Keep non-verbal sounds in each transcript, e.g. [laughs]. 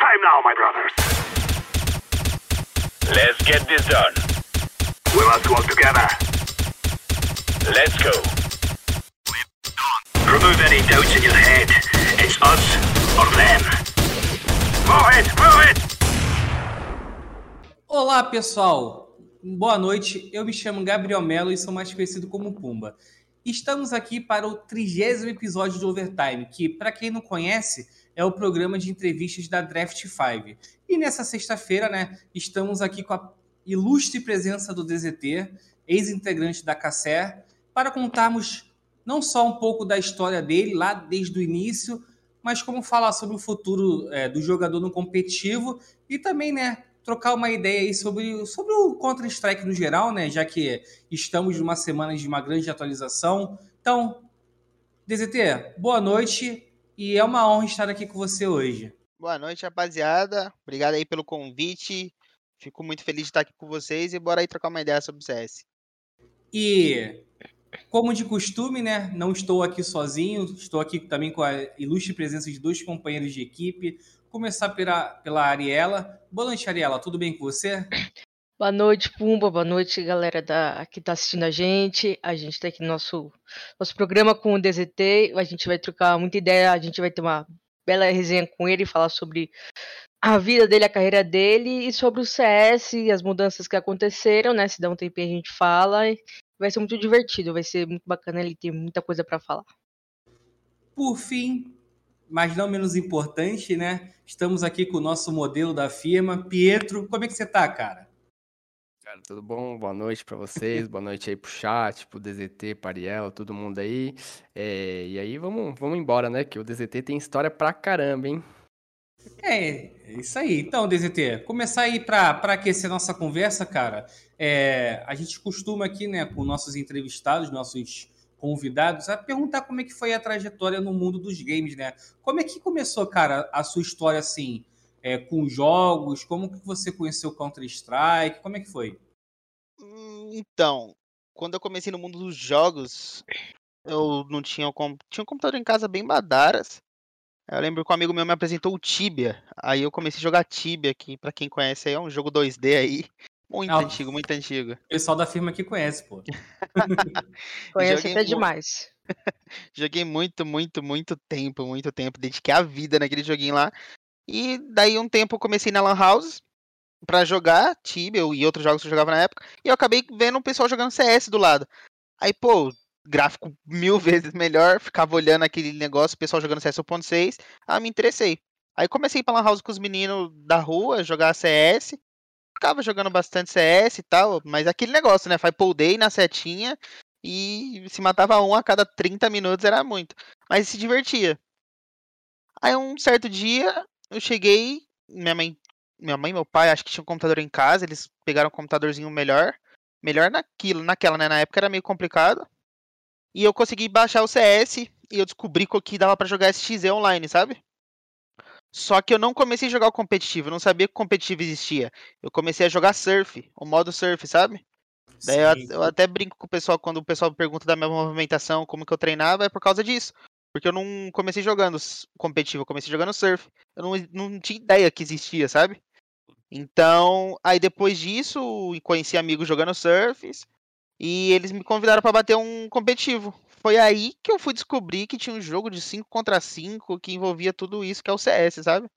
time now, my brothers. Let's get this done. We must work together. Let's go. Remove any doubts in your head. It's us or them. Move it, move it! Olá, pessoal. Boa noite. Eu me chamo Gabriel Melo e sou mais conhecido como Pumba. Estamos aqui para o trigésimo episódio do Overtime, que, para quem não conhece, é o programa de entrevistas da Draft 5. E nessa sexta-feira, né, estamos aqui com a ilustre presença do DZT, ex-integrante da Cassé, para contarmos não só um pouco da história dele, lá desde o início, mas como falar sobre o futuro é, do jogador no competitivo e também, né, trocar uma ideia aí sobre, sobre o Counter-Strike no geral, né? Já que estamos numa semana de uma grande atualização. Então, DZT, boa noite e é uma honra estar aqui com você hoje. Boa noite, rapaziada. Obrigado aí pelo convite. Fico muito feliz de estar aqui com vocês e bora aí trocar uma ideia sobre o CS. E, como de costume, né? Não estou aqui sozinho, estou aqui também com a ilustre presença de dois companheiros de equipe. Começar pela, pela Ariela. Boa noite, Ariela. Tudo bem com você? Boa noite, Pumba. Boa noite, galera da, que está assistindo a gente. A gente está aqui no nosso, nosso programa com o DZT. A gente vai trocar muita ideia, a gente vai ter uma bela resenha com ele, falar sobre a vida dele, a carreira dele e sobre o CS e as mudanças que aconteceram, né? Se dá um tempinho a gente fala. Vai ser muito divertido, vai ser muito bacana, ele tem muita coisa para falar. Por fim, mas não menos importante, né? Estamos aqui com o nosso modelo da firma, Pietro. Como é que você tá, cara? Cara, tudo bom? Boa noite para vocês, boa noite aí pro chat, pro DZT, Pariel, todo mundo aí. É, e aí vamos, vamos embora, né? Que o DZT tem história pra caramba, hein? É, é isso aí. Então, DZT, começar aí para aquecer nossa conversa, cara. É, a gente costuma aqui, né, com nossos entrevistados, nossos convidados, a perguntar como é que foi a trajetória no mundo dos games, né? Como é que começou, cara, a sua história assim, é, com jogos? Como que você conheceu Counter-Strike? Como é que foi? Hum, Então, quando eu comecei no mundo dos jogos, eu não tinha com- tinha um computador em casa bem badaras. Eu lembro que um amigo meu me apresentou o Tibia. Aí eu comecei a jogar Tibia, que pra quem conhece aí é um jogo 2D aí. Muito Ah, antigo, muito antigo. O pessoal da firma aqui conhece, pô. [laughs] Conhece até mu- demais. [laughs] Joguei muito, muito, muito tempo, muito tempo. Dediquei a vida naquele joguinho lá. E daí um tempo eu comecei na Lan House pra jogar Tibia e outros jogos que eu jogava na época. E eu acabei vendo o pessoal jogando CS do lado. Aí, pô, gráfico [laughs] mil vezes melhor. Ficava olhando aquele negócio, o pessoal jogando CS 1.6. Ah, me interessei. Aí comecei pra Lan House com os meninos da rua, jogar CS. Ficava jogando bastante CS e tal, mas aquele negócio, né? Faz pull day na setinha e se matava um a cada 30 minutos era muito. Mas se divertia. Aí um certo dia eu cheguei, minha mãe, minha mãe e meu pai, acho que tinham um computador em casa, eles pegaram um computadorzinho melhor, melhor naquilo, naquela, né, na época era meio complicado. E eu consegui baixar o CS e eu descobri que dava pra jogar SXE online, sabe? Só que eu não comecei a jogar o competitivo, eu não sabia que o competitivo existia. Eu comecei a jogar surf, o modo surf, sabe? Daí eu, eu até brinco com o pessoal quando o pessoal pergunta da minha movimentação, como que eu treinava, é por causa disso. Porque eu não comecei jogando competitivo, eu comecei jogando surf. Eu não, não tinha ideia que existia, sabe? Então, aí depois disso, conheci amigos jogando surfs e eles me convidaram pra bater um competitivo. Foi aí que eu fui descobrir que tinha um jogo de 5 contra 5 que envolvia tudo isso que é o CS, sabe?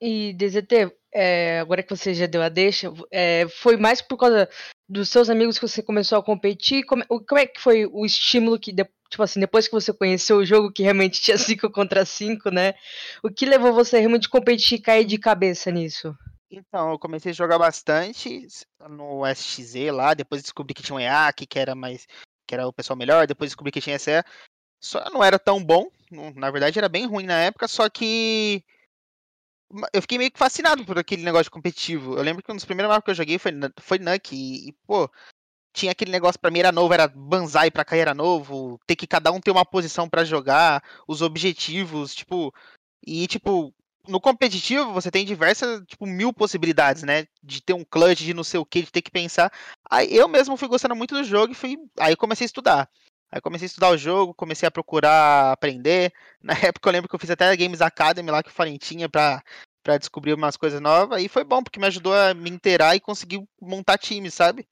E DZT, é, agora que você já deu a deixa, é, foi mais por causa dos seus amigos que você começou a competir? Como, como é que foi o estímulo que, de- tipo assim, depois que você conheceu o jogo que realmente tinha [laughs] 5 contra 5, né? O que levou você realmente a competir e cair de cabeça nisso? Então, eu comecei a jogar bastante no SXZ lá, depois descobri que tinha um EAC, que era mais que era o pessoal melhor, depois descobri que tinha SE. Só não era tão bom, na verdade era bem ruim na época, só que eu fiquei meio que fascinado por aquele negócio competitivo. Eu lembro que um dos primeiros mapas que eu joguei foi foi Nuke e, e, pô, tinha aquele negócio pra mim era novo, era banzai pra cair era novo, ter que cada um ter uma posição pra jogar, os objetivos, tipo, e tipo, no competitivo você tem diversas, tipo, mil possibilidades, né? De ter um clutch, de não sei o que, de ter que pensar. Aí eu mesmo fui gostando muito do jogo e fui. Aí comecei a estudar. Aí comecei a estudar o jogo, comecei a procurar aprender. [laughs] Na época eu lembro que eu fiz até a Games Academy lá que o Fallen tinha pra, pra descobrir umas coisas novas. E foi bom, porque me ajudou a me inteirar e conseguir montar times, sabe?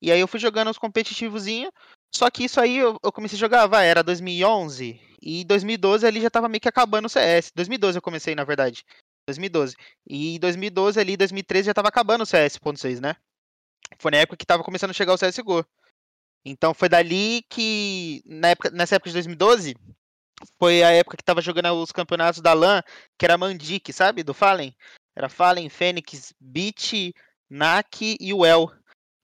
E aí eu fui jogando os competitivozinhos. Só que isso aí eu, eu comecei a jogar, vai, era 2011. E 2012 ali já tava meio que acabando o CS. 2012 eu comecei, na verdade. 2012. E 2012 ali, 2013 já tava acabando o CS.6, né? Foi na época que tava começando a chegar o CSGO. Então foi dali que, na época, nessa época de 2012, foi a época que tava jogando os campeonatos da LAN, que era Mandic, sabe? Do Fallen. Era Fallen, Fênix, Beat, NAC e o El.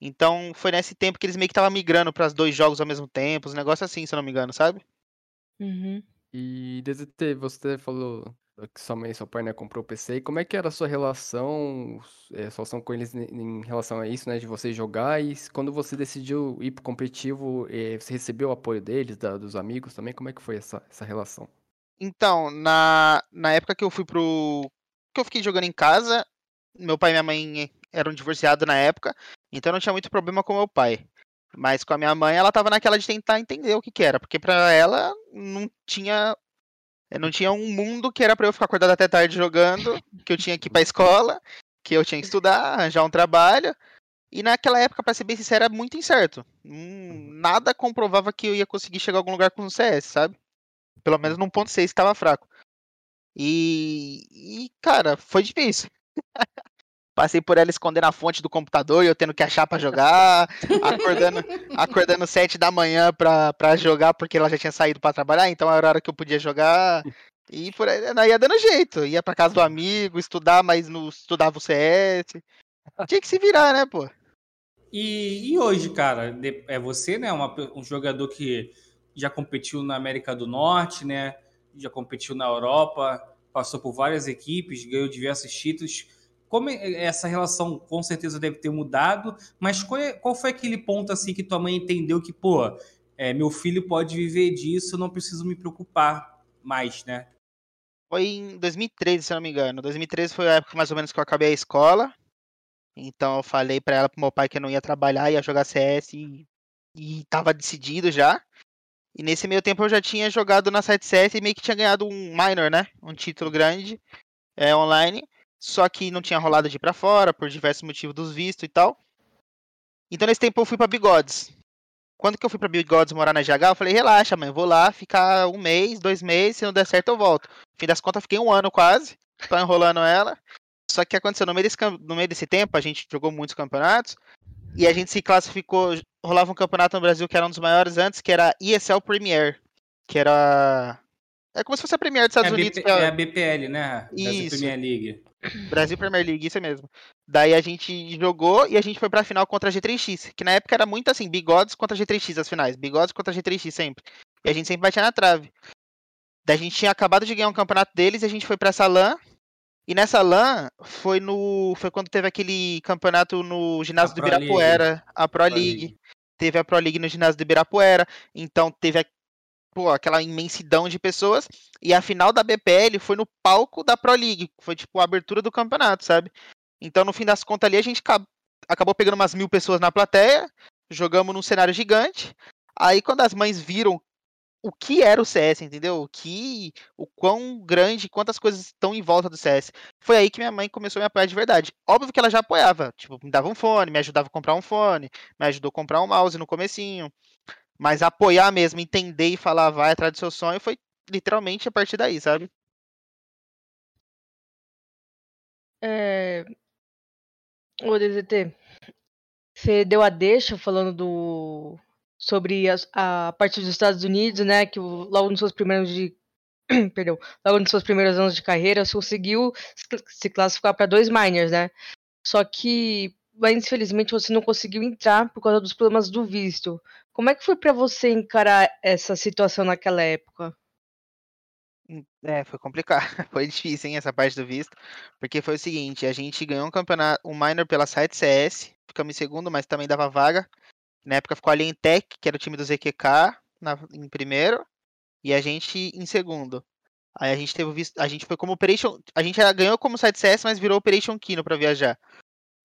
Então foi nesse tempo que eles meio que estavam migrando para os dois jogos ao mesmo tempo, os negócios assim, se eu não me engano, sabe? Uhum. E DZT, você falou que sua mãe e seu pai, né, comprou o PC. E como é que era a sua relação, é, sua relação com eles em, relação a isso, né, de você jogar? E quando você decidiu ir pro competitivo, eh, você recebeu o apoio deles, da- dos amigos também? Como é que foi essa, essa relação? Então, na, na época que eu fui pro. que eu fiquei jogando em casa, meu pai e minha mãe eram divorciados na época, então não tinha muito problema com meu pai. Mas com a minha mãe, ela tava naquela de tentar entender o que que era, porque pra ela não tinha. Não tinha um mundo que era pra eu ficar acordado até tarde jogando, que eu tinha que ir pra escola, que eu tinha que estudar, arranjar um trabalho. E naquela época, pra ser bem sincero, era muito incerto. Hum, Nada comprovava que eu ia conseguir chegar a algum lugar com o CS, sabe? Pelo menos num ponto 6 estava fraco. E, e, cara, foi difícil. Passei por ela escondendo a fonte do computador e eu tendo que achar pra jogar, acordando, [laughs] acordando 7 da manhã pra, pra jogar porque ela já tinha saído pra trabalhar, então era a hora que eu podia jogar. E por aí não, ia dando jeito. Ia pra casa do amigo, estudar, mas não estudava o CS. Tinha que se virar, né, pô? E, e hoje, cara, é você, né? uma um jogador que já competiu na América do Norte, né? Já competiu na Europa, passou por várias equipes, ganhou diversos títulos. Como é- essa relação com certeza deve ter mudado, mas qual, é- qual foi aquele ponto assim que tua mãe entendeu que, pô, é, meu filho pode viver disso, não preciso me preocupar mais, né? Foi em 2013, se não me engano. 2013 foi a época mais ou menos que eu acabei a escola. Então eu falei pra ela, pro meu pai que eu não ia trabalhar, ia jogar CS e, e tava decidido já. E nesse meio tempo eu já tinha jogado na site CS e meio que tinha ganhado um minor, né? Um título grande é, online. Só que não tinha rolado de ir pra fora, por diversos motivos dos vistos e tal. Então nesse tempo eu fui pra Bigodes. Quando que eu fui pra Bigodes morar na GH, eu falei, relaxa, mãe, vou lá ficar um mês, dois meses, se não der certo eu volto. No fim das contas, fiquei um ano quase, tô enrolando ela. Só que aconteceu no meio, desse, no meio desse tempo, a gente jogou muitos campeonatos, e a gente se classificou, rolava um campeonato no Brasil que era um dos maiores antes, que era ESL Premier, que era... É como se fosse a Premier dos É a, Estados Unidos. BP, é- é a BPL, né? Brasil Isso. Premier League. Brasil Premier League, isso mesmo. Daí a gente jogou e a gente foi pra final contra a G3X, que na época era muito assim, bigodes contra G3X as finais, bigodes contra G3X sempre. E a gente sempre batia na trave. Daí a gente tinha acabado de ganhar um campeonato deles e a gente foi pra essa LAN. E nessa LAN foi no foi quando teve aquele campeonato no ginásio do. Ibirapuera, a Pro, League. League. Teve a Pro League no ginásio do Ibirapuera, então teve a- pô, aquela imensidão de pessoas. E a final da BPL foi no palco da Pro League. Foi tipo a abertura do campeonato, sabe? Então, no fim das contas ali, a gente ca- acabou pegando umas mil pessoas na plateia. Jogamos num cenário gigante. Aí, quando as mães viram o que era o CS, entendeu? O que. O quão grande, quantas coisas estão em volta do CS. Foi aí que minha mãe começou a me apoiar de verdade. Óbvio que ela já apoiava. Tipo, me dava um fone, me ajudava a comprar um fone, me ajudou a comprar um mouse no comecinho. Mas apoiar mesmo, entender e falar, vai atrás do seu sonho, foi literalmente a partir daí, sabe? É... Ô, DZT, você deu a deixa falando do... sobre as- a, parte dos Estados Unidos, né? Que logo nos seus primeiros de. [clears throat] Perdão, logo nos seus primeiros anos de carreira, conseguiu se classificar para dois minors, né? Só que, mas, infelizmente, você não conseguiu entrar por causa dos problemas do visto. Como é que foi para você encarar essa situação naquela época? Hum, É, foi complicado. [laughs] Foi difícil, hein, essa parte do visto. Porque foi o seguinte, a gente ganhou um campeonato, um minor pela site CS, ficamos em segundo, mas também dava vaga. Na época ficou a Alien Tech, que era o time do ZQK, na- em primeiro, e a gente em segundo. Aí a gente teve o visto, a gente foi como Operation, a gente ganhou como site CS, mas virou Operation Kino pra viajar.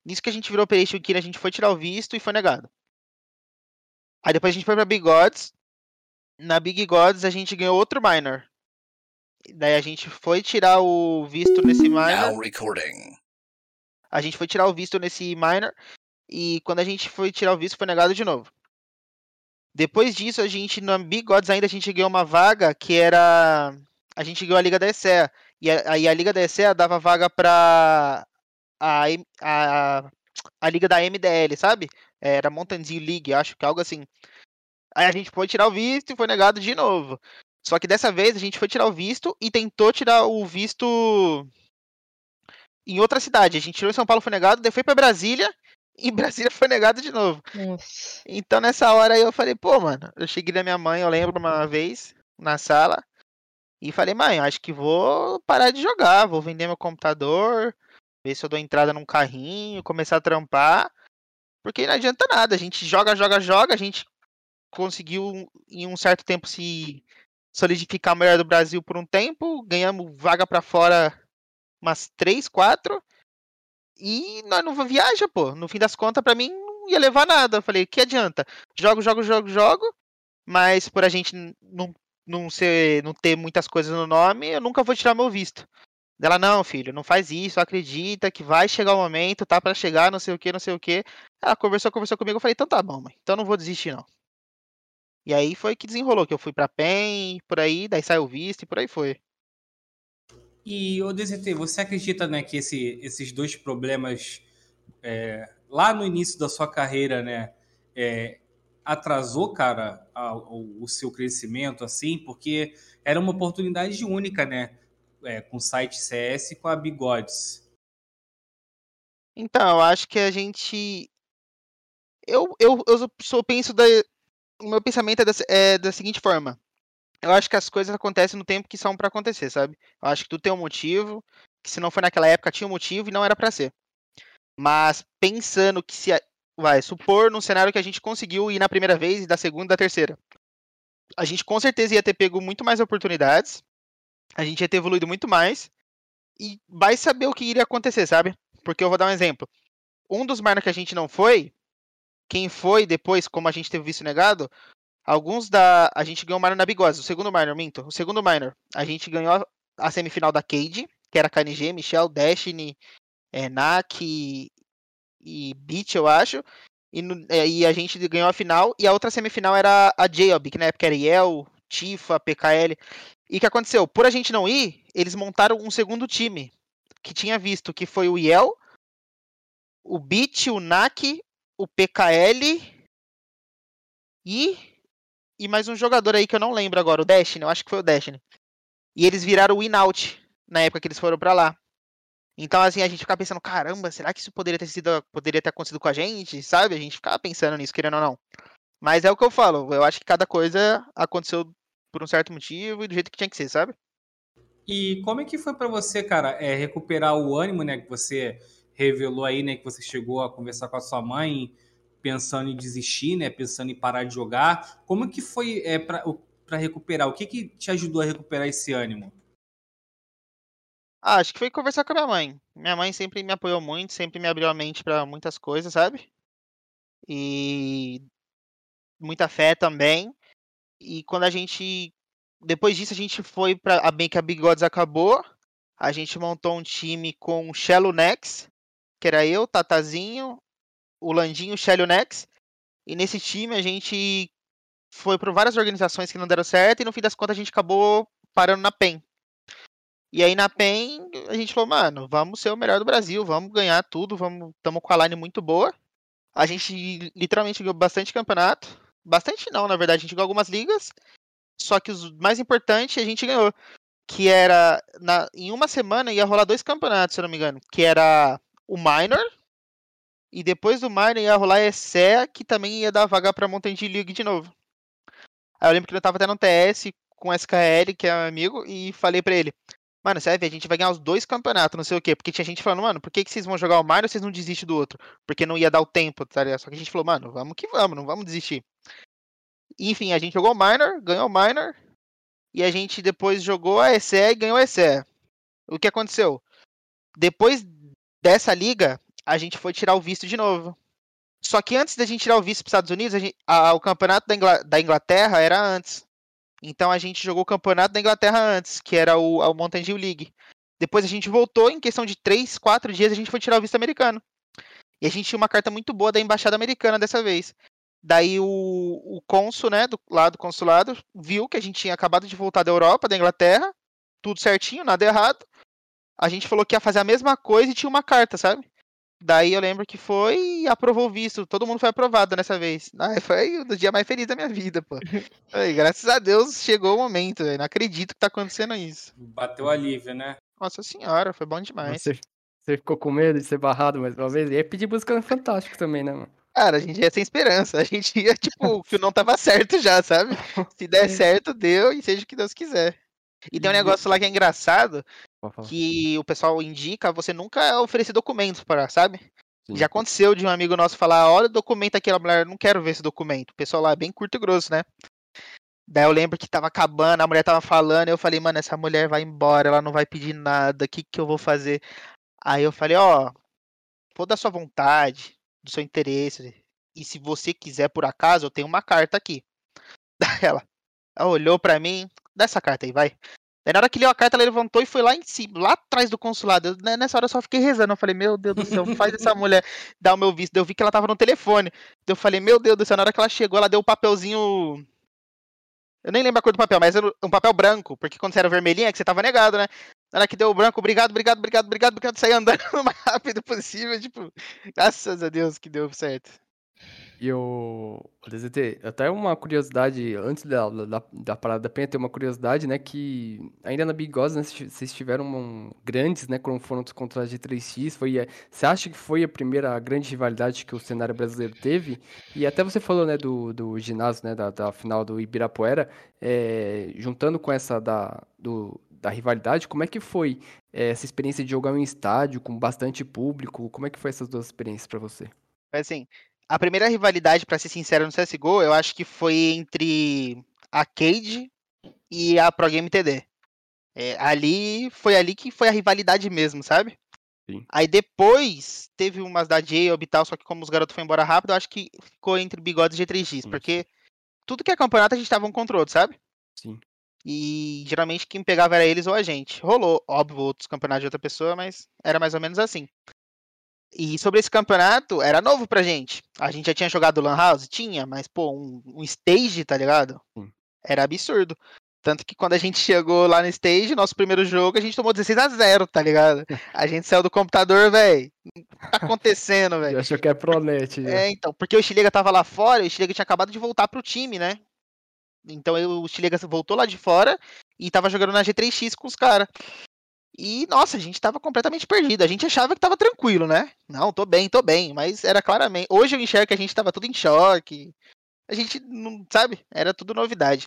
Nisso que a gente virou Operation Kino, a gente foi tirar o visto e foi negado. Aí depois a gente foi pra Bigodes, na Big Gods a gente ganhou outro minor. Daí a gente foi tirar o visto nesse minor. A gente foi tirar o visto nesse minor. E quando a gente foi tirar o visto, foi negado de novo. Depois disso, a gente, na Big Gods ainda, a gente ganhou uma vaga que era. A gente ganhou a Liga da ESEA. E aí a, Liga da ESEA dava vaga pra. A, a, a Liga da MDL, sabe? Era Mountain League, acho que algo assim. Aí a gente foi tirar o visto e foi negado de novo. Só que dessa vez a gente foi tirar o visto e tentou tirar o visto em outra cidade. A gente tirou em São Paulo, foi negado, daí foi pra Brasília [laughs] em Brasília foi negado de novo. Nossa. Então nessa hora aí eu falei, pô, mano, eu cheguei na minha mãe, eu lembro uma vez, na sala, e falei, mãe, acho que vou parar de jogar, vou vender meu computador, ver se eu dou entrada num carrinho, começar a trampar, porque não adianta nada, a gente joga, joga, joga, a gente conseguiu em um certo tempo se solidificar melhor do Brasil por um tempo, ganhamos vaga pra fora umas três, quatro, e nós não viaja, pô. No fim das contas, pra mim, não ia levar nada. Eu falei, que adianta? Jogo, jogo, jogo, jogo, mas por a gente não, não, ser, não ter muitas coisas no nome, eu nunca vou tirar meu visto. Ela, não, filho, não faz isso, acredita que vai chegar o momento, tá pra chegar, não sei o que, não sei o que. Ela conversou, conversou comigo, eu falei, então tá bom, mãe, então não vou desistir não. E aí foi que desenrolou, que eu fui pra PEN, por aí, daí saiu o visto e por aí foi. E, ô DZT, você acredita né, que esse- esses dois problemas é, lá no início da sua carreira, né, é, atrasou, cara, a- o, o seu crescimento, assim, porque era uma oportunidade única, né, é, com o site CS e com a Bigodes. Então, eu acho que a gente. Eu, eu, eu sou, penso da. O meu pensamento é da, é da seguinte forma. Eu acho que as coisas acontecem no tempo que são pra acontecer, sabe? Eu acho que tudo tem um motivo, que se não foi naquela época tinha um motivo e não era pra ser. Mas pensando que se. Vai, supor num cenário que a gente conseguiu ir na primeira vez e da segunda e da terceira. A gente com certeza ia ter pego muito mais oportunidades. A gente ia ter evoluído muito mais. E vai saber o que iria acontecer, sabe? Porque eu vou dar um exemplo. Um dos minor que a gente não foi, quem foi depois, como a gente teve visto negado, alguns da. A gente ganhou o minor na Bigose, o segundo minor, minto. O segundo minor, a gente ganhou a semifinal da Cade, que era KNG, Michel, Destiny, é, Nak e, e Beat, eu acho. E, no- é, e a gente ganhou a final. E a outra semifinal era a Jayob, que na época era Yel, Tifa, PKL. E o que aconteceu? Por a gente não ir, eles montaram um segundo time que tinha visto que foi o Yel, o Beat, o Nak, o PKL e e mais um jogador aí que eu não lembro agora, o Destiny, eu acho que foi o Destiny. E eles viraram o Winout na época que eles foram pra lá. Então assim, a gente ficava pensando, caramba, será que isso poderia ter sido poderia ter acontecido com a gente, sabe? A gente ficava pensando nisso, querendo ou não. Mas é o que eu falo, eu acho que cada coisa aconteceu por um certo motivo e do jeito que tinha que ser, sabe? E como é que foi pra você, cara, é, recuperar o ânimo, né, que você revelou aí, né, que você chegou a conversar com a sua mãe, pensando em desistir, né, pensando em parar de jogar. Como que foi é, para recuperar? O que que te ajudou a recuperar esse ânimo? Ah, acho que foi conversar com a minha mãe. Minha mãe sempre me apoiou muito, sempre me abriu a mente pra muitas coisas, sabe? E muita fé também. E quando a gente depois disso a gente foi para a bem que a Big Gods acabou, a gente montou um time com Shello Nex, que era eu, Tatazinho, o Landinho, o Shello Nex. E nesse time a gente foi por várias organizações que não deram certo e no fim das contas a gente acabou parando na PEN. E aí na PEN a gente falou, mano, vamos ser o melhor do Brasil, vamos ganhar tudo, vamos, estamos com a line muito boa. A gente literalmente ganhou bastante campeonato. Bastante não, na verdade, a gente ganhou algumas ligas. Só que os mais importantes a gente ganhou. Que era. Na, em uma semana ia rolar dois campeonatos, se eu não me engano. Que era o Minor. E depois do Minor ia rolar ESEA, que também ia dar vaga pra Mountain Dew League de novo. Aí eu lembro que eu tava até no TS com o SKL, que é meu amigo, e falei pra ele. Mano, ver, a gente vai ganhar os dois campeonatos, não sei o quê. Porque tinha gente falando, mano, por que, que vocês vão jogar o Minor e vocês não desistem do outro? Porque não ia dar o tempo, tá ligado? Só que a gente falou, mano, vamos que vamos, não vamos desistir. Enfim, a gente jogou o Minor, ganhou o Minor. E a gente depois jogou a ESE e ganhou a ESE. O que aconteceu? Depois dessa liga, a gente foi tirar o visto de novo. Só que antes da gente tirar o visto para os Estados Unidos, a gente- a- o campeonato da, Ingla- da Inglaterra era antes. Então a gente jogou o campeonato da Inglaterra antes, que era o, o Mountain Dew League. Depois a gente voltou, em questão de 3, 4 dias, a gente foi tirar o visto americano. E a gente tinha uma carta muito boa da embaixada americana dessa vez. Daí o, o cônsul, né, do, lá do consulado, viu que a gente tinha acabado de voltar da Europa, da Inglaterra, tudo certinho, nada errado. A gente falou que ia fazer a mesma coisa e tinha uma carta, sabe? Daí eu lembro que foi e aprovou o visto. Todo mundo foi aprovado nessa vez. Ah, foi o dia mais feliz da minha vida, pô. [laughs] Aí, graças a Deus chegou o momento, velho. Não acredito que tá acontecendo isso. Bateu alívio, né? Nossa senhora, foi bom demais. Você, você ficou com medo de ser barrado mais uma vez? E ia pedir música no Fantástico também, né, mano? Cara, a gente ia sem esperança. A gente ia, tipo, que não tava certo já, sabe? [laughs] Se der certo, deu e seja o que Deus quiser. E tem um negócio lá que é engraçado, que o pessoal indica você nunca oferecer documentos para, sabe? Sim. Já aconteceu de um amigo nosso falar, olha o documento aqui, a mulher, não quero ver esse documento. O pessoal lá é bem curto e grosso, né? Daí eu lembro que tava acabando, a mulher tava falando, eu falei, mano, essa mulher vai embora, ela não vai pedir nada, o que que eu vou fazer? Aí eu falei, ó, for da sua vontade, do seu interesse, e se você quiser por acaso, eu tenho uma carta aqui. [laughs] Daí ela, ela olhou pra mim, dá essa carta aí, vai. Daí na hora que leu a carta, ela levantou e foi lá em cima, lá atrás do consulado. Eu, né, nessa hora eu só fiquei rezando. Eu falei, meu Deus do céu, faz essa mulher dar o meu visto. Eu vi que ela tava no telefone. Eu falei, meu Deus do céu, na hora que ela chegou, ela deu o papelzinho. Eu nem lembro a cor do papel, mas era um papel branco, porque quando você era vermelhinho é que você tava negado, né? Na hora que deu o branco, obrigado, obrigado, obrigado, obrigado, obrigado, saí andando [laughs] o mais rápido possível, tipo, graças a Deus que deu certo. E o DZT, até uma curiosidade, antes da, da, da parada da penha, tem uma curiosidade, né, que ainda na Big Boss, né, vocês tiveram um- grandes, né, confrontos contra a G3X, foi, a- você acha que foi a primeira grande rivalidade que o cenário brasileiro teve? E até você falou, né, do, do ginásio, né, da, da final do Ibirapuera, é, juntando com essa da, do, da rivalidade, como é que foi é, essa experiência de jogar em um estádio com bastante público? Como é que foi essas duas experiências pra você? Mas assim, a primeira rivalidade, pra ser sincero, no CSGO, eu acho que foi entre a Cade e a Pro Game TD. É, ali, foi ali que foi a rivalidade mesmo, sabe? Sim. Aí depois, teve umas da Jacob e tal, só que como os garotos foram embora rápido, eu acho que ficou entre Bigodes e G3X, Isso. porque tudo que é campeonato a gente tava um contra o outro, sabe? Sim. E geralmente quem pegava era eles ou a gente. Rolou, óbvio, outros campeonatos de outra pessoa, mas era mais ou menos assim. E sobre esse campeonato, era novo pra gente. A gente já tinha jogado Lan House? Tinha, mas, pô, um, um stage, tá ligado? Sim. Era absurdo. Tanto que quando a gente chegou lá no stage, nosso primeiro jogo, a gente tomou 16 a 0 tá ligado? A gente saiu do computador, velho. O que tá acontecendo, [laughs] velho? Achou que é Pronet, já. É, então, porque o Chilega tava lá fora, e o Chilega tinha acabado de voltar pro time, né? Então eu- o Chilega voltou lá de fora e tava jogando na G3X com os caras. E, nossa, a gente tava completamente perdido. A gente achava que tava tranquilo, né? Não, tô bem, tô bem. Mas era claramente. Hoje eu enxergo que a gente tava tudo em choque. A gente não, sabe? Era tudo novidade.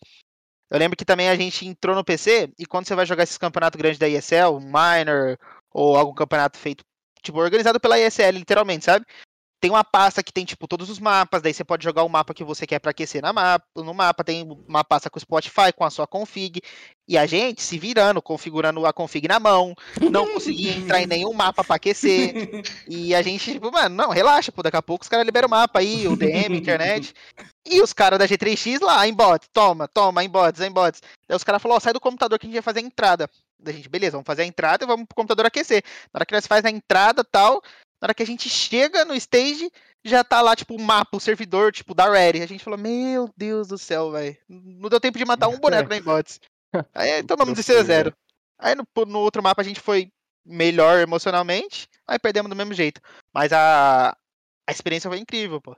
Eu lembro que também a gente entrou no PC e quando você vai jogar esses campeonatos grandes da ESL, Minor, ou algum campeonato feito, tipo, organizado pela ESL, literalmente, sabe? Tem uma pasta que tem, tipo, todos os mapas, daí você pode jogar o mapa que você quer pra aquecer na mapa, no mapa, tem uma pasta com o Spotify, com a sua config, e a gente se virando, configurando a config na mão, não conseguia entrar em nenhum mapa pra aquecer, e a gente, tipo, mano, não, relaxa, pô, daqui a pouco os caras liberam o mapa aí, o DM, internet, e os caras da G3X lá, embot, toma, toma, embots, embots. Daí os caras falaram, sai do computador que a gente vai fazer a entrada. Daí a gente, beleza, vamos fazer a entrada e vamos pro computador aquecer. Na hora que nós faz a entrada tal, na hora que a gente chega no stage, já tá lá, tipo, o mapa, o servidor, tipo, da Ready. A gente falou, meu Deus do céu, velho. Não deu tempo de matar um boneco na embots. [laughs] Aí tomamos 16 a 0. Aí no, no outro mapa a gente foi melhor emocionalmente, aí perdemos do mesmo jeito. Mas a, a experiência foi incrível, pô.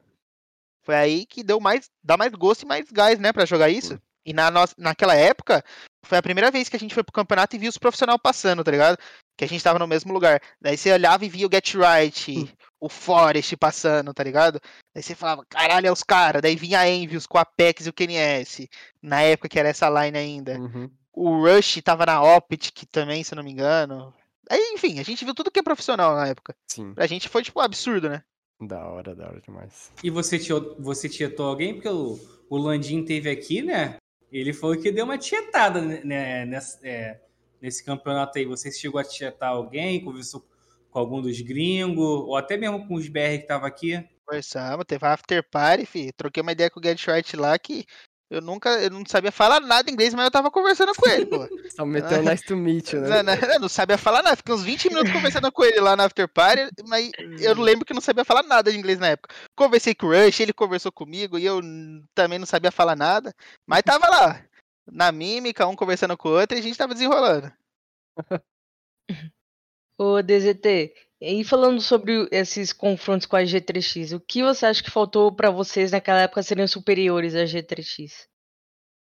Foi aí que deu mais, dá mais gosto e mais gás, né, pra jogar isso. E na nossa, naquela época, foi a primeira vez que a gente foi pro campeonato e viu os profissionais passando, tá ligado? Que a gente tava no mesmo lugar. Daí você olhava e via o Get Right, o Forest passando, tá ligado? Daí você falava, caralho, é os caras. Daí vinha a Envious com a Apex e o KNS. Na época que era essa line ainda. Uhum. O Rush tava na Optic também, se eu não me engano. Aí, enfim, a gente viu tudo que é profissional na época. Sim, Pra gente foi, tipo, absurdo, né? da hora, da hora demais. E você, tio- você tietou alguém? Porque o, o Landim teve aqui, né? Ele o que deu uma tietada né, nessa, é, nesse campeonato aí. Você chegou a tietar alguém, conversou com algum dos gringos, ou até mesmo com os BR que tava aqui? Conversamos, teve after party, fi. Troquei uma ideia com o Get Short lá que Eu nunca, eu não sabia falar nada inglês, mas eu tava conversando com ele, pô. [laughs] Só meteu nice to meet you, né? Não, não, eu não sabia falar nada. Fiquei uns 20 minutos conversando com ele lá na After Party, mas eu não lembro que não sabia falar nada de inglês na época. Conversei com o Rush, ele conversou comigo e eu também não sabia falar nada. Mas tava lá, na mímica, um conversando com o outro e a gente tava desenrolando. [laughs] Ô, DZT, e falando sobre esses confrontos com a G3X, o que você acha que faltou pra vocês naquela época serem superiores à G3X?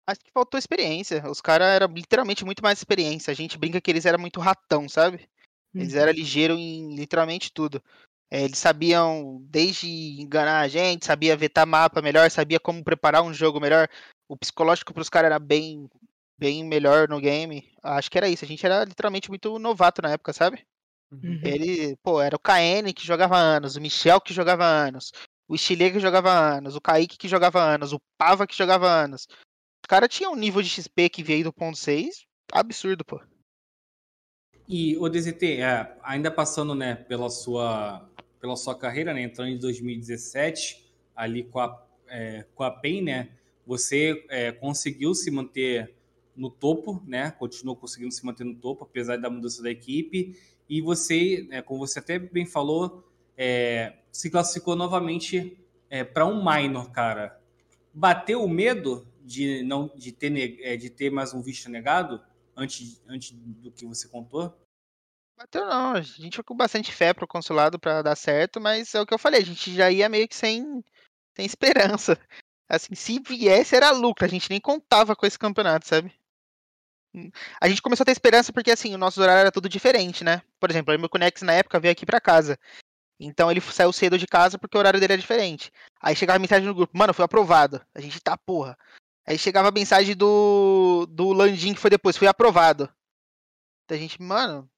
Acho que faltou experiência. Os caras eram literalmente muito mais experiência. A gente brinca que eles eram muito ratão, sabe? Eles eram ligeiros em literalmente tudo. É, eles sabiam desde enganar a gente, sabia vetar mapa melhor, sabia como preparar um jogo melhor. O psicológico pros caras era bem, bem melhor no game. Acho que era isso. A gente era literalmente muito novato na época, sabe? Uhum. Ele, pô, era o KN que jogava anos, o Michel que jogava anos, o Chile que jogava anos, o Kaique que jogava anos, o Pava que jogava anos. Os caras tinham um nível de XP que veio do ponto 6 absurdo, pô. E o DZT, é, ainda passando né, pela, sua, pela sua carreira, né, entrando em 2017, ali com a, é, com a PEN, né, você é, conseguiu se manter no topo, né, continuou conseguindo se manter no topo, apesar da mudança da equipe, e você, né, como você até bem falou, é, se classificou novamente para um minor, cara. Bateu o medo de não de ter, é, de ter mais um visto negado antes, antes do que você contou? Bateu não, a gente foi com bastante fé pro consulado pra dar certo, mas é o que eu falei, a gente já ia meio que sem, sem esperança. Assim, se viesse era lucro, a gente nem contava com esse campeonato, sabe? A gente começou a ter esperança porque, assim, o nosso horário era tudo diferente, né? Por exemplo, o meu Conex na época veio aqui pra casa. Então ele saiu cedo de casa porque o horário dele era diferente. Aí chegava a mensagem no grupo, mano, fui aprovado. A gente tá, porra. Aí chegava a mensagem do, do Landim que foi depois, fui aprovado. Então a gente, mano,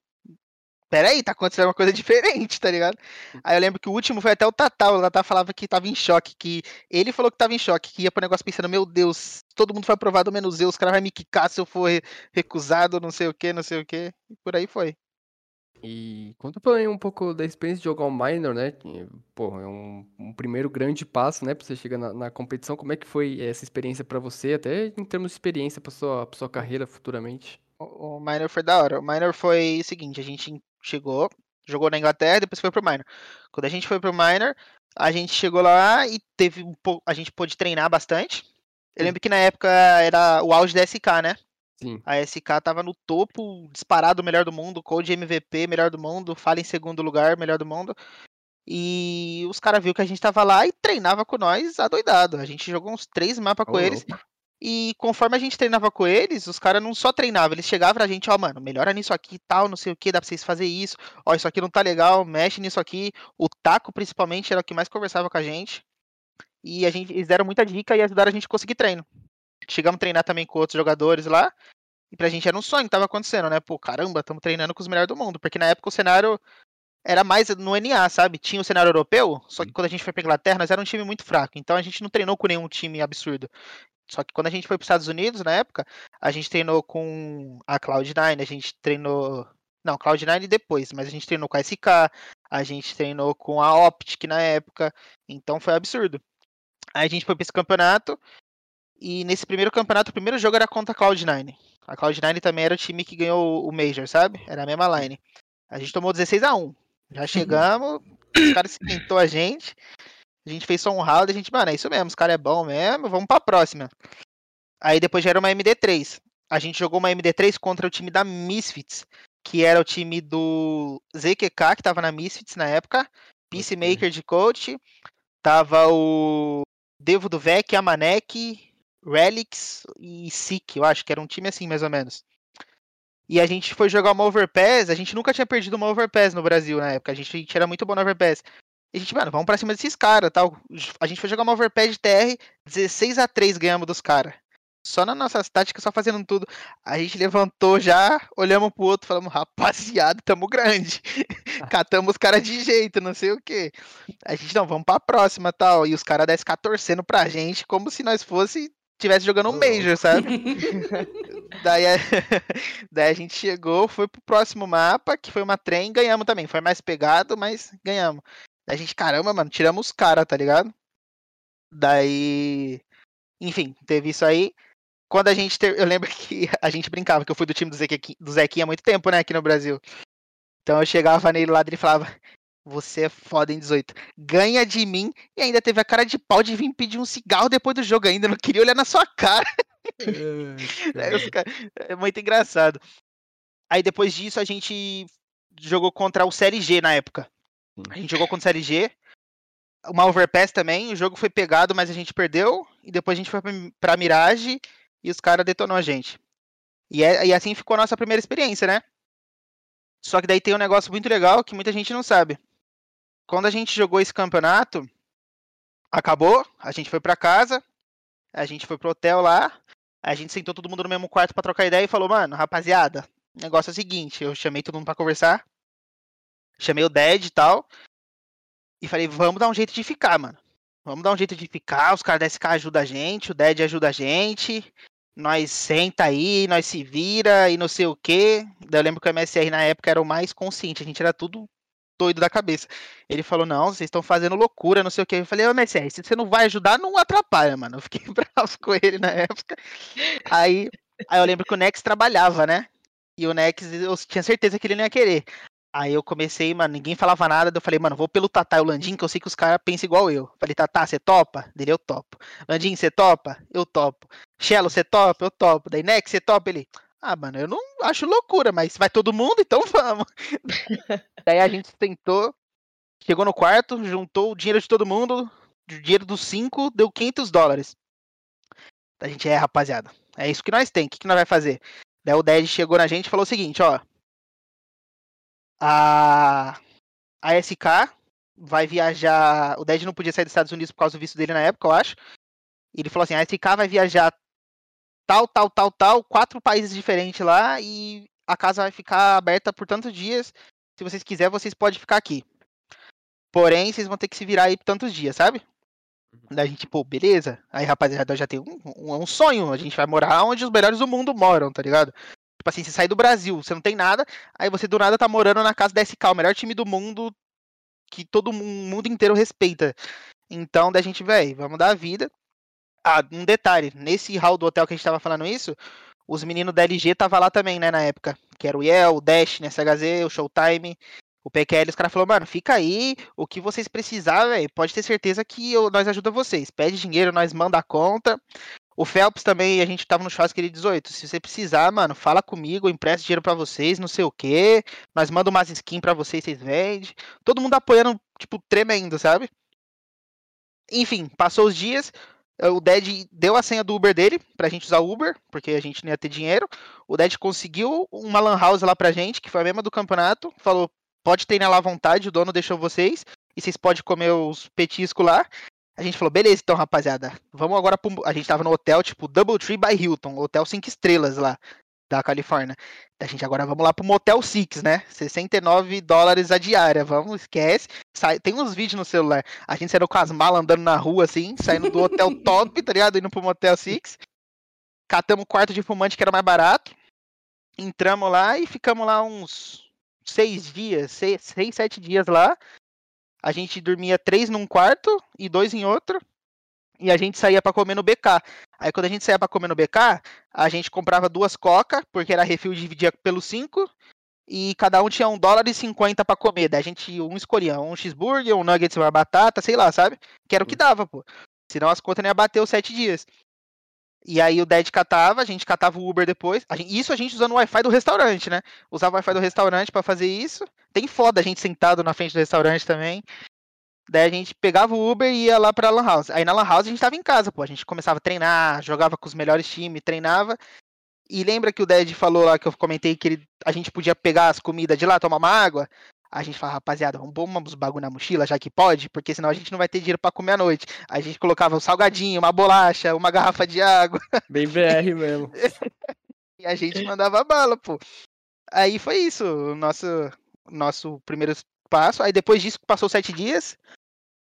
peraí, tá acontecendo uma coisa [laughs] diferente, tá ligado? Aí eu lembro que o último foi até o Tatá, o Tatá falava que tava em choque, que ele falou que tava em choque, que ia pro negócio pensando, meu Deus, todo mundo foi aprovado menos eu, os caras vão me quicar se eu for re- recusado, não sei o que, não sei o que, e por aí foi. E conta pra mim um pouco da experiência de jogar um minor, né? Pô, é um, um primeiro grande passo, né? Pra você chegar na, na competição. Como é que foi essa experiência pra você, até em termos de experiência pra sua, pra sua carreira futuramente? O, o Minor foi da hora. O Minor foi o seguinte, a gente chegou, jogou na Inglaterra, depois foi pro Minor. Quando a gente foi pro Minor, a gente chegou lá e teve um pouco, a gente pôde treinar bastante. Eu lembro que na época era o auge da SK, né? Sim. A SK tava no topo, disparado o melhor do mundo, Code MVP, melhor do mundo, Fala em segundo lugar, melhor do mundo. E os caras viram que a gente tava lá e treinava com nós adoidado. A gente jogou uns três mapas com Ô, eles. louco. E conforme a gente treinava com eles, os caras não só treinavam, eles chegavam pra gente, ó, mano, melhora nisso aqui e tal, não sei o que, dá pra vocês fazer isso, ó, isso aqui não tá legal, mexe nisso aqui. O Taco, principalmente, era o que mais conversava com a gente. E a gente, eles deram muita dica e ajudaram a gente a conseguir treino. Chegamos a treinar também com outros jogadores lá. E pra gente era um sonho que tava acontecendo, né? Pô, caramba, estamos treinando com os melhores do mundo. Porque na época o cenário era mais no NA, sabe? Tinha o cenário europeu, só que quando a gente foi pra Inglaterra, nós era um time muito fraco. Então a gente não treinou com nenhum time absurdo. Só que quando a gente foi pros Estados Unidos, na época, a gente treinou com a Cloud9, a gente treinou. Não, Cloud9 depois, mas a gente treinou com a SK, a gente treinou com a Optic na época. Então foi absurdo. Aí a gente foi pra esse campeonato. E nesse primeiro campeonato, o primeiro jogo era contra a Cloud9. A Cloud9 também era o time que ganhou o Major, sabe? Era a mesma line. A gente tomou 16 a 1 Já chegamos, os caras esquentou a gente. A gente fez só um round, a gente, mano, é isso mesmo, os caras é bom mesmo, vamos pra próxima. Aí depois já era uma MD3. A gente jogou uma MD3 contra o time da Misfits, que era o time do ZQK, que tava na Misfits na época, Peacemaker de coach, tava o Devo do Vec, Amanek, Relics e Seek, eu acho que era um time assim, mais ou menos. E a gente foi jogar uma Overpass, a gente nunca tinha perdido uma Overpass no Brasil na época, a gente, a gente era muito bom na Overpass. E a gente, mano, vamos pra cima desses caras, tal. A gente foi jogar uma Overpass de TR, 16 a 3 ganhamos dos caras. Só na nossa tática, só fazendo tudo. A gente levantou já, olhamos pro outro, falamos, rapaziada, tamo grande. [laughs] Catamos os caras de jeito, não sei o que. A gente, não, vamos pra próxima, tal. E os caras da SK torcendo pra gente, como se nós fosse tivesse jogando um Major, sabe? [laughs] daí, a... [laughs] daí a gente chegou, foi pro próximo mapa, que foi uma trem, ganhamos também. Foi mais pegado, mas ganhamos. A gente, caramba, mano, tiramos os caras, tá ligado? Daí Enfim, teve isso aí. Quando a gente. Ter... Eu lembro [laughs] que a gente brincava, que eu fui do time do Zequinha, do Zequinha há muito tempo, né, aqui no Brasil. Então eu chegava nele lá e ele falava: Você é foda em 18. Ganha de mim e ainda teve a cara de pau de vir pedir um cigarro depois do jogo ainda. Não queria olhar na sua cara. É, [laughs] cara- é muito engraçado. Aí depois disso a gente jogou contra o Série G na época. A gente jogou contra o Série G. Uma overpass também. O jogo foi pegado, mas a gente perdeu. E depois a gente foi pra- Mirage e os caras detonou a gente. E, é- e assim ficou a nossa primeira experiência, né? Só que daí tem um negócio muito legal que muita gente não sabe. Quando a gente jogou esse campeonato, acabou, a gente foi pra casa, a gente foi pro hotel lá, a gente sentou todo mundo no mesmo quarto pra trocar ideia e falou, mano, rapaziada, o negócio é o seguinte, eu chamei todo mundo pra conversar, chamei o Ded e tal, e falei, vamos dar um jeito de ficar, mano. Vamos dar um jeito de ficar, os caras da SK ajudam a gente, o Ded ajuda a gente, nós senta aí, nós se vira e não sei o quê. Daí eu lembro que o MSR na época era o mais consciente, a gente era tudo doido da cabeça. Ele falou, não, vocês estão fazendo loucura, não sei o quê. Eu falei, ô MSR, se você não vai ajudar, não atrapalha, mano. Eu fiquei [laughs] bravo com ele na época. Aí, aí eu lembro que o Nex trabalhava, né? E o Nex, eu tinha certeza que ele não ia querer. Aí eu comecei, mano, ninguém falava nada. Eu falei, mano, vou pelo Tatá e o Landim, que eu sei que os caras pensam igual eu. Falei, Tatá, você topa? Dele, eu topo. Landim, você topa? Eu topo. Shello, você topa? Eu topo. Daí, Nex, você topa? Ele, ah, mano, eu não acho loucura, mas vai todo mundo, então [laughs] vamos. Daí a gente tentou, chegou no quarto, juntou o dinheiro de todo mundo, o dinheiro dos cinco, deu 500 dólares. A gente, é, rapaziada, é isso que nós tem, o que, que nós vai fazer? Daí o Ded chegou na gente e falou o seguinte, ó. A, a SK vai viajar. O Ded não podia sair dos Estados Unidos por causa do visto dele na época, eu acho. Ele falou assim: a SK vai viajar tal, tal, tal, tal, quatro países diferentes lá e a casa vai ficar aberta por tantos dias. Se vocês quiserem, vocês podem ficar aqui. Porém, vocês vão ter que se virar aí por tantos dias, sabe? Daí a gente, pô, beleza. Aí, rapaziada, já tem um, um, um sonho. A gente vai morar onde os melhores do mundo moram, tá ligado? Tipo assim, você sai do Brasil, você não tem nada, aí você do nada tá morando na casa da SK, o melhor time do mundo que todo mu- mundo inteiro respeita. Então, da gente, velho, vamos dar a vida. Ah, um detalhe, nesse hall do hotel que a gente tava falando isso, os meninos da LG tava lá também, né, na época. Que era o Yel, o Dash, né, SHZ, o Showtime, o PQL. Os caras falaram, mano, fica aí, o que vocês precisarem, velho, pode ter certeza que eu- nós ajuda vocês. Pede dinheiro, nós manda a conta. O Phelps também, a gente tava no churrasco ele 18. Se você precisar, mano, fala comigo, eu empresto dinheiro pra vocês, não sei o quê. Nós manda umas skins pra vocês, vocês vendem. Todo mundo apoiando, tipo, tremendo, sabe? Enfim, passou os dias. eh, O Ded deu a senha do Uber dele pra gente usar o Uber, porque a gente não ia ter dinheiro. O Ded conseguiu uma lan house lá pra gente, que foi a mesma do campeonato. Falou, pode treinar lá à vontade, o dono deixou vocês. E vocês podem comer os petiscos lá. A gente falou, beleza, então, rapaziada. Vamos agora pro. A gente tava no hotel, tipo, Double Tree by Hilton, hotel 5 estrelas lá, da Califórnia. A gente agora vamos lá pro Motel Six, né? 69 dólares a diária. Vamos, esquece. Sai... Tem uns vídeos no celular. A gente saiu com as malas andando na rua, assim, saindo do hotel [laughs] top, tá ligado? Indo pro Motel Six. Catamos o quarto de fumante que era mais barato. Entramos lá e ficamos lá uns seis dias, seis, seis sete dias lá. A gente dormia três num quarto e dois em outro. E a gente saía pra comer no BK. Aí quando a gente saía pra comer no BK, a gente comprava duas coca, porque era refil e dividia pelos cinco. E cada um tinha um dólar e cinquenta pra comer. Daí a gente, um escolhia um cheeseburger, um nuggets, uma batata, sei lá, sabe? Que era o que dava, pô. Senão as contas não ia bater os sete dias. E aí o Ded catava, a gente catava o Uber depois. A gente- isso a gente usando o Wi-Fi do restaurante, né? Usava o Wi-Fi do restaurante pra fazer isso. Tem foda a gente sentado na frente do restaurante também. Daí a gente pegava o Uber e ia lá pra Lan House. Aí na Lan House a gente tava em casa, pô. A gente começava a treinar, jogava com os melhores times, treinava. E lembra que o Ded falou lá que eu comentei que ele, a gente podia pegar as comidas de lá, tomar uma água? A gente fala, rapaziada, vamos pôr uns bagulho na mochila, já que pode, porque senão a gente não vai ter dinheiro pra comer à noite. A gente colocava um salgadinho, uma bolacha, uma garrafa de água. [laughs] Bem BR mesmo. [laughs] E a gente mandava bala, pô. Aí foi isso, o nosso, nosso primeiro passo. Aí depois disso, passou sete dias.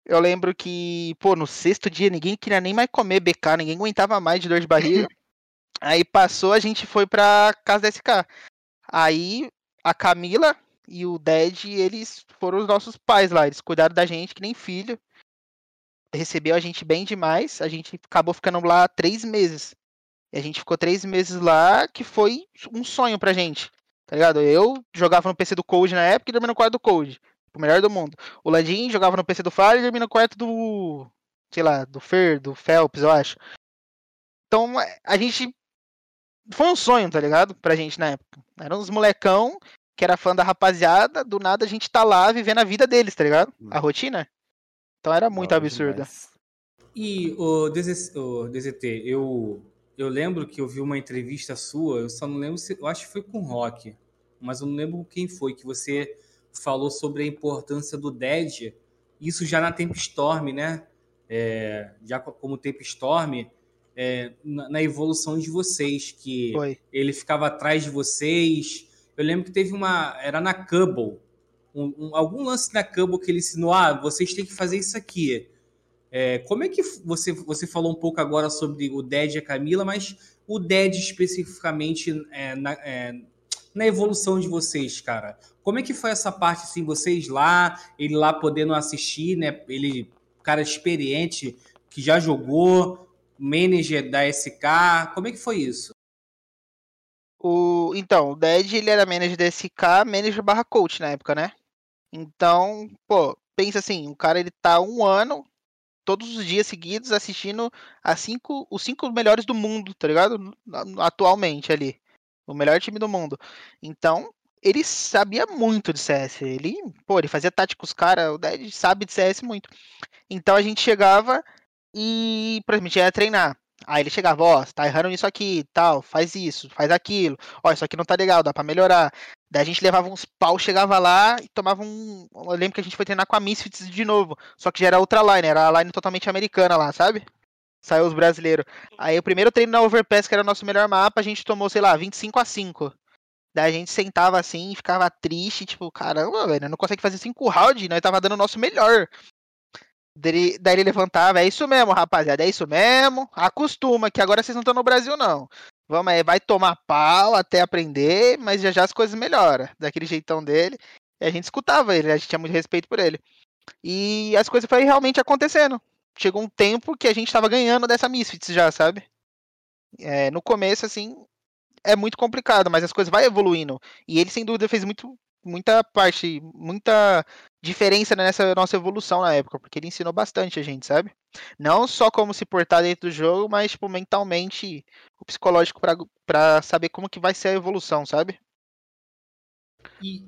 Eu lembro que, pô, no sexto dia ninguém queria nem mais comer BK, ninguém aguentava mais de dor de barriga. [laughs] Aí passou, a gente foi pra casa da SK. Aí a Camila e o Ded, eles foram os nossos pais lá. Eles cuidaram da gente que nem filho. recebeu a gente bem demais. A gente acabou ficando lá três meses. E a gente ficou três meses lá, que foi um sonho pra gente. Tá ligado? Eu jogava no PC do Code na época e dormia no quarto do Code. O melhor do mundo. O Landim jogava no PC do Fire e dormia no quarto do. Sei lá, do Fer, do Phelps, eu acho. Então a gente. Foi um sonho, tá ligado? Pra gente na época. Era uns molecão que era fã da rapaziada, do nada a gente tá lá vivendo a vida deles, tá ligado? A rotina. Então era muito absurda. E o, DZ, o DZT, eu, eu lembro que eu vi uma entrevista sua, eu só não lembro se. Eu acho que foi com o Rock, mas eu não lembro quem foi, que você falou sobre a importância do Dead, isso já na Temp Storm, né? É, já co- como Temp Storm, é, na, na evolução de vocês, que Foi. ele ficava atrás de vocês. Eu lembro que teve uma. Era na Cubble. um- um- algum lance na Cubble que ele ensinou: ah, vocês têm que fazer isso aqui. É, como é que você, você falou um pouco agora sobre o Dead e a Camila, mas o Dead especificamente é, na, é, na evolução de vocês, cara? Como é que foi essa parte, assim, vocês lá, ele lá podendo assistir, né? Ele, cara experiente, que já jogou, manager da SK, como é que foi isso? O, então, o Dead ele era manager da SK, manager barra coach na época, né? Então, pô, pensa assim, o cara ele tá um ano, todos os dias seguidos, assistindo a cinco, os cinco melhores do mundo, tá ligado? Atualmente ali. O melhor time do mundo. Então, ele sabia muito de CS. Ele, pô, ele fazia tática com os o Dead sabe de CS muito. Então a gente chegava e, por exemplo, a gente ia treinar. Aí ele chegava, ó, você tá errando nisso aqui, tal, faz isso, faz aquilo. Ó, isso aqui não tá legal, dá pra melhorar. Daí a gente levava uns pau, chegava lá e tomava um. Eu lembro que a gente foi treinar com a Misfits de novo. Só que já era outra line, era a line totalmente americana lá, sabe? Saiu os brasileiros. Aí o primeiro treino na Overpass, que era o nosso melhor mapa, a gente tomou, sei lá, 25 a 5. Daí a gente sentava assim ficava triste, tipo, caramba, velho, não consegue fazer 5 rounds, nós tava dando o nosso melhor. Daí ele, levantava, é isso mesmo, rapaziada, é isso mesmo. Acostuma, que agora vocês não estão no Brasil, não. Vamos aí, vai tomar pau até aprender, mas já já as coisas melhoram. Daquele jeitão dele. E a gente escutava ele, a gente tinha muito respeito por ele. E as coisas foram realmente acontecendo. Chegou um tempo que a gente tava ganhando dessa Misfits já, sabe? É, no começo, assim, é muito complicado, mas as coisas vai evoluindo. E ele, sem dúvida, fez muito, muita parte, muita diferença nessa nossa evolução na época, porque ele ensinou bastante a gente, sabe? Não só como se portar dentro do jogo, mas, tipo, mentalmente, o psicológico pra saber como que vai ser a evolução, sabe? E,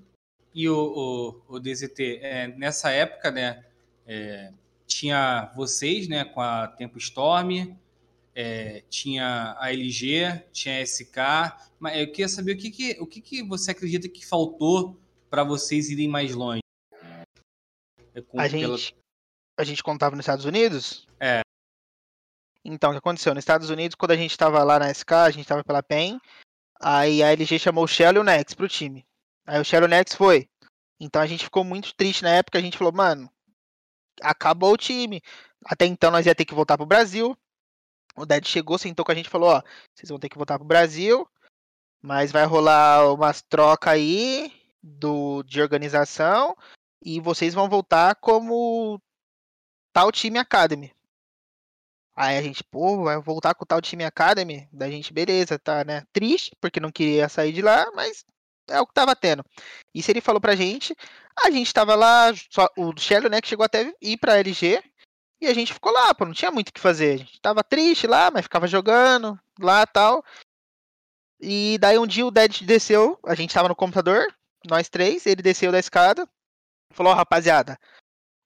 e o, o, o DZT, é, nessa época, né, é, tinha vocês, né, com a Tempo Storm, é, tinha a LG, tinha a SK, mas eu queria saber o que, que, o que, que você acredita que faltou para vocês irem mais longe? É A pela- gente, a gente contava nos Estados Unidos? É. Então, o que aconteceu? Nos Estados Unidos, quando a gente tava lá na SK, a gente tava pela PEN, aí a LG chamou o Shell e o Nex pro time. Aí o Shell e o Nex foi. Então a gente ficou muito triste na época, a gente falou, mano, acabou o time. Até então nós ia ter que voltar pro Brasil. O Dead chegou, sentou com a gente e falou, ó, vocês vão ter que voltar pro Brasil, mas vai rolar umas trocas aí do, de organização e vocês vão voltar como tal time Academy. Aí a gente, pô, vai voltar com tal time Academy? Da gente, beleza, tá, né? Triste, porque não queria sair de lá, mas é o que tava tendo. Isso ele falou pra gente. A gente tava lá, só, o Shelly, né, que chegou até ir pra LG. E a gente ficou lá, pô, não tinha muito o que fazer. A gente tava triste lá, mas ficava jogando lá tal. E daí um dia o Dead desceu, a gente tava no computador, nós três, ele desceu da escada, falou, ó, rapaziada,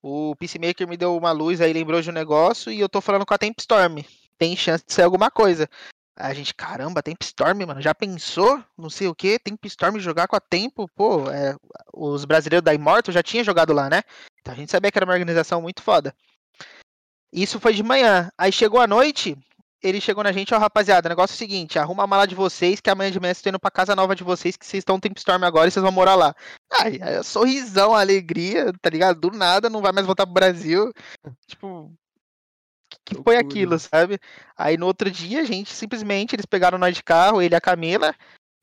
o Peacemaker me deu uma luz aí, lembrou de um negócio, e eu tô falando com a Tempstorm. Tem chance de sair alguma coisa. A gente, caramba, Tempstorm, mano, já pensou? Não sei o que, Tempstorm jogar com a Tempo, pô, é, os brasileiros da Immortal já tinham jogado lá, né? Então a gente sabia que era uma organização muito foda. Isso foi de manhã. Aí chegou a noite, ele chegou na gente, ó, rapaziada, o negócio é o seguinte, arruma a mala de vocês, que amanhã de manhã vocês estão indo pra casa nova de vocês, que vocês estão no Tempstorm agora e vocês vão morar lá. Aí, aí sorrisão, alegria, tá ligado? Do nada, não vai mais voltar pro Brasil. Tipo, que, que foi aquilo, sabe? Aí no outro dia, a gente simplesmente, eles pegaram nós de carro, ele e a Camila,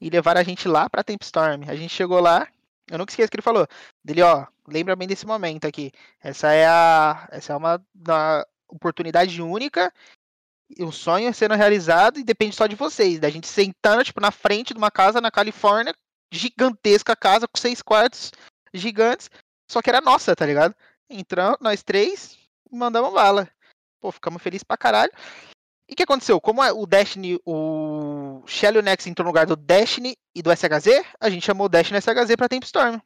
e levaram a gente lá pra Tempstorm. A gente chegou lá, eu nunca esqueço o que ele falou. Dele, ó, lembra bem desse momento aqui. Essa é a. Essa é uma da, oportunidade única, o sonho sendo realizado e depende só de vocês. Da gente sentando, tipo, na frente de uma casa na Califórnia, gigantesca casa, com seis quartos gigantes, só que era nossa, tá ligado? Entramos, nós três, mandamos bala. Pô, ficamos felizes pra caralho. E o que aconteceu? Como é o Destiny, o Shelly Nex entrou no lugar do Destiny e do SHZ, a gente chamou o Destiny e o SHZ pra Tempestorm.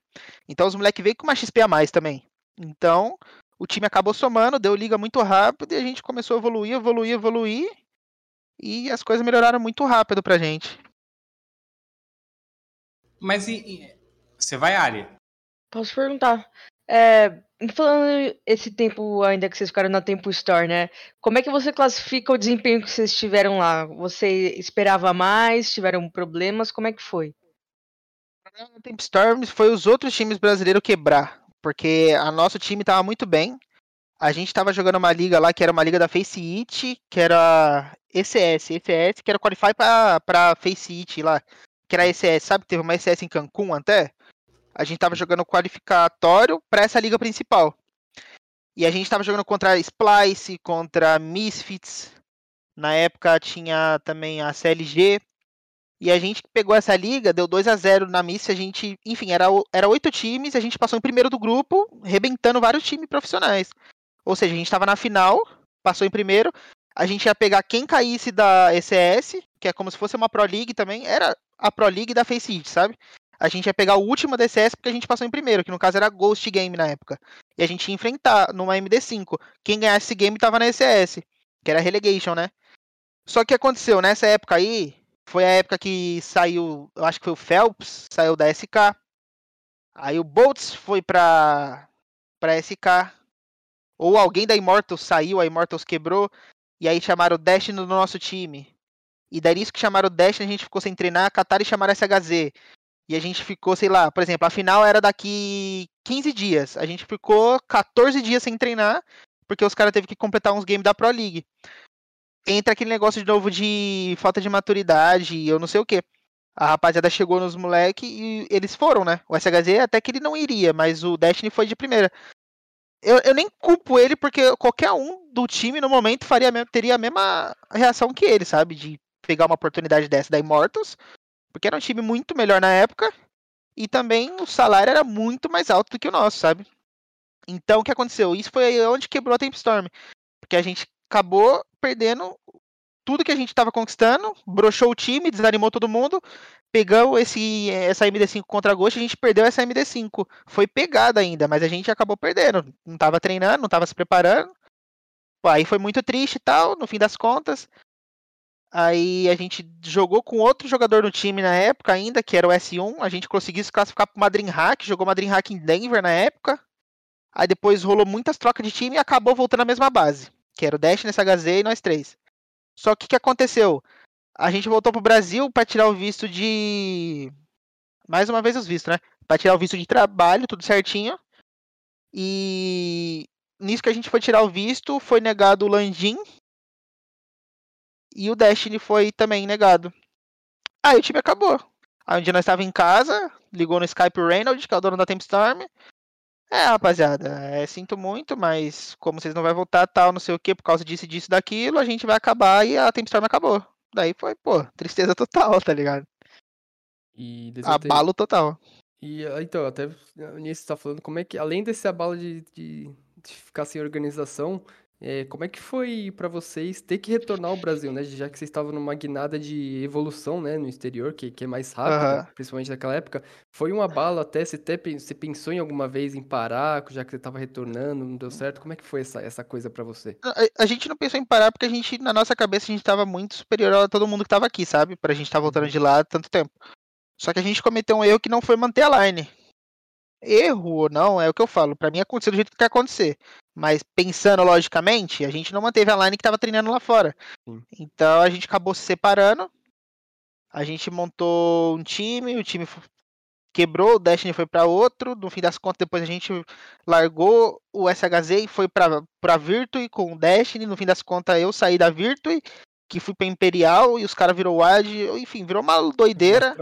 Então os moleques veio com uma XP a mais também. Então, o time acabou somando, deu liga muito rápido e a gente começou a evoluir, evoluir, evoluir. E as coisas melhoraram muito rápido pra gente. Mas e, e- você vai, Ali? Posso perguntar? É, falando esse tempo ainda que vocês ficaram na Tempo Store, né? Como é que você classifica o desempenho que vocês tiveram lá? Você esperava mais? Tiveram problemas? Como é que foi? O Tempestorm foi os outros times brasileiros quebrar. Porque a nosso time tava muito bem. A gente tava jogando uma liga lá que era uma liga da Face It, que era ECS, ECS, que era Qualify pra Face It lá, que era ECS, sabe? Teve uma ECS em Cancún até. A gente tava jogando qualificatório pra essa liga principal. E a gente tava jogando contra Splice, contra Misfits. Na época tinha também a CLG. E a gente pegou essa liga, deu 2 a 0 na Miss, a gente, enfim, era era oito times, a gente passou em primeiro do grupo, rebentando vários times profissionais. Ou seja, a gente estava na final, passou em primeiro, a gente ia pegar quem caísse da ECS, que é como se fosse uma Pro League também, era a Pro League da Face It, sabe? A gente ia pegar o último da ECS porque a gente passou em primeiro, que no caso era Ghost Game na época. E a gente ia enfrentar numa MD5. Quem ganhasse esse game tava na ECS, que era Relegation, né? Só que aconteceu, nessa época aí, foi a época que saiu, eu acho que foi o Phelps, saiu da SK. Aí o Boltz foi pra, pra SK. Ou alguém da Immortals saiu, a Immortals quebrou. E aí chamaram o Destiny no nosso time. E daí isso que chamaram o Destiny, a gente ficou sem treinar, cataram e chamaram SHZ. E a gente ficou, sei lá, por exemplo, a final era daqui 15 dias. A gente ficou 14 dias sem treinar, porque os caras teve que completar uns games da Pro League entra aquele negócio de novo de falta de maturidade e eu não sei o que. A rapaziada chegou nos moleque e eles foram, né? O SHZ até que ele não iria, mas o Destiny foi de primeira. Eu, eu nem culpo ele porque qualquer um do time no momento faria, teria a mesma reação que ele, sabe? De pegar uma oportunidade dessa da Immortals, porque era um time muito melhor na época e também o salário era muito mais alto do que o nosso, sabe? Então o que aconteceu? Isso foi onde quebrou a Tempestorm. Porque a gente acabou perdendo tudo que a gente estava conquistando, broxou o time, desanimou todo mundo, pegou esse, essa MD5 contra a Ghost, a gente perdeu essa MD5. Foi pegada ainda, mas a gente acabou perdendo. Não estava treinando, não estava se preparando. Aí foi muito triste e tal, no fim das contas. Aí a gente jogou com outro jogador no time na época ainda, que era o S1. A gente conseguiu se classificar para uma Dreamhack, jogou uma Dreamhack em Denver na época. Aí depois rolou muitas trocas de time e acabou voltando à mesma base, que era o Destiny, SHZ e nós três. Só que o que aconteceu? A gente voltou pro Brasil para tirar o visto de. Mais uma vez os vistos, né? Pra tirar o visto de trabalho, tudo certinho. E nisso que a gente foi tirar o visto, foi negado o Landim. E o Destiny foi também negado. Aí o time acabou. Aí um dia nós estava em casa, ligou no Skype o Reynolds, que é o dono da Tempestorm. É, rapaziada, é, sinto muito, mas como vocês não vai voltar tal, não sei o que, por causa disso, disso, daquilo, a gente vai acabar e a Tempestorm acabou. Daí foi, pô, tristeza total, tá ligado? E Abalo total. E ah, então, até nisso você tá falando, como é que, além desse abalo de, de, de ficar sem organização, é, como é que foi pra vocês ter que retornar ao Brasil, né? Já que vocês estavam numa guinada de evolução, né, no exterior, que, que é mais rápida, Aham. principalmente naquela época. Foi um abalo até, você, até, você pensou em alguma vez em parar, já que você tava retornando, não deu certo? Como é que foi essa, essa coisa pra você? A, a gente não pensou em parar porque a gente, na nossa cabeça, a gente tava muito superior a todo mundo que tava aqui, sabe? Pra gente estar voltando de lá há tanto tempo. Só que a gente cometeu um erro que não foi manter a line. Erro ou não, é o que eu falo. Pra mim aconteceu do jeito que quer acontecer. Mas pensando logicamente, a gente não manteve a line que tava treinando lá fora. Sim. Então a gente acabou se separando. A gente montou um time, o time quebrou, o Destiny foi pra outro. No fim das contas, depois a gente largou o SHZ e foi pra, pra Virtue com o Destiny. No fim das contas, eu saí da Virtue, que fui pra Imperial e os caras virou WAD. Enfim, virou uma doideira.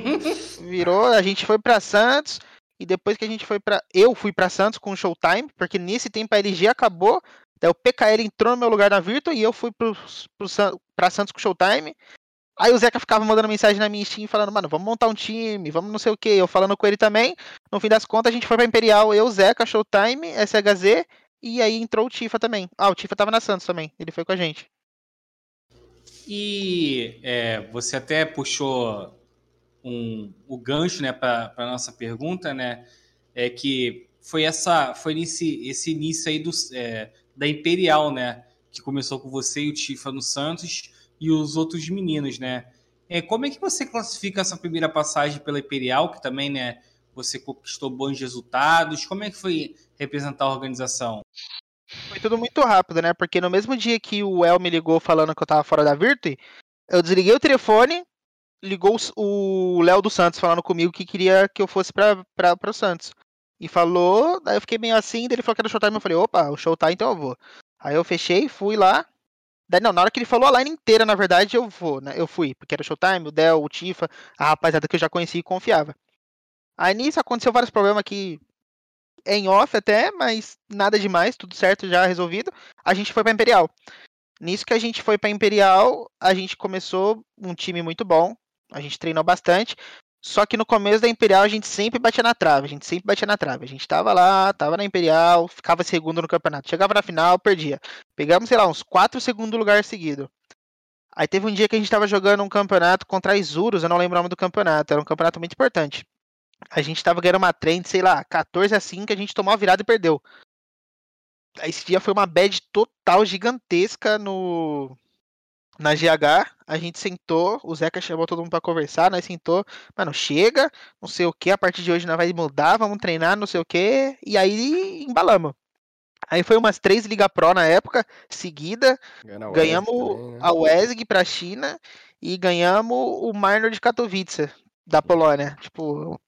[laughs] Virou, a gente foi pra Santos. E depois que a gente foi pra. Eu fui pra Santos com o Showtime, porque nesse tempo a LG acabou. Daí o PKL entrou no meu lugar na Virtua e eu fui pra Santos com Showtime. Aí o Zeca ficava mandando mensagem na minha Steam falando, mano, vamos montar um time, vamos não sei o que. Eu falando com ele também. No fim das contas, a gente foi pra Imperial, eu, Zeca, Showtime, SHZ, e aí entrou o Tifa também. Ah, o Tifa tava na Santos também, ele foi com a gente. E é, você até puxou um, o gancho né, para a nossa pergunta, né? É que foi essa foi esse, esse início aí do, é, da Imperial, né? Que começou com você e o Tifa no Santos e os outros meninos, né? É, como é que você classifica essa primeira passagem pela Imperial, que também, né? Você conquistou bons resultados. Como é que foi representar a organização? Foi tudo muito rápido, né? Porque no mesmo dia que o El me ligou falando que eu tava fora da Virtue, eu desliguei o telefone, ligou o Léo do Santos falando comigo que queria que eu fosse pra, pra, pro Santos. E falou, daí eu fiquei meio assim, daí ele falou que era Showtime, eu falei, opa, o Showtime então eu vou. Aí eu fechei, fui lá. Daí não, na hora que ele falou a line inteira, na verdade, eu vou, né? Eu fui, porque era Showtime, o Del, o Tifa, a rapaziada que eu já conhecia e confiava. Aí nisso aconteceu vários problemas que em off até, mas nada demais, tudo certo, já resolvido. A gente foi para Imperial. Nisso que a gente foi para Imperial, a gente começou um time muito bom. A gente treinou bastante. Só que no começo da Imperial a gente sempre batia na trave, a gente sempre batia na trave. A gente tava lá, tava na Imperial, ficava segundo no campeonato. Chegava na final, perdia. Pegamos, sei lá, uns 4 segundos lugar seguido. Aí teve um dia que a gente tava jogando um campeonato contra a Isurus, eu não lembro o nome do campeonato, era um campeonato muito importante. A gente tava ganhando uma trend, sei lá, 14 a 5, a gente tomou a virada e perdeu. Esse dia foi uma bad total gigantesca no na GH. A gente sentou, o Zeca chamou todo mundo para conversar, nós sentou, mano, chega, não sei o que, a partir de hoje nós vai mudar, vamos treinar, não sei o que, e aí embalamos. Aí foi umas três Liga Pro na época, seguida. ganhamos também, né? a WESG pra China e ganhamos o Minor de Katowice, da Polônia. Tipo,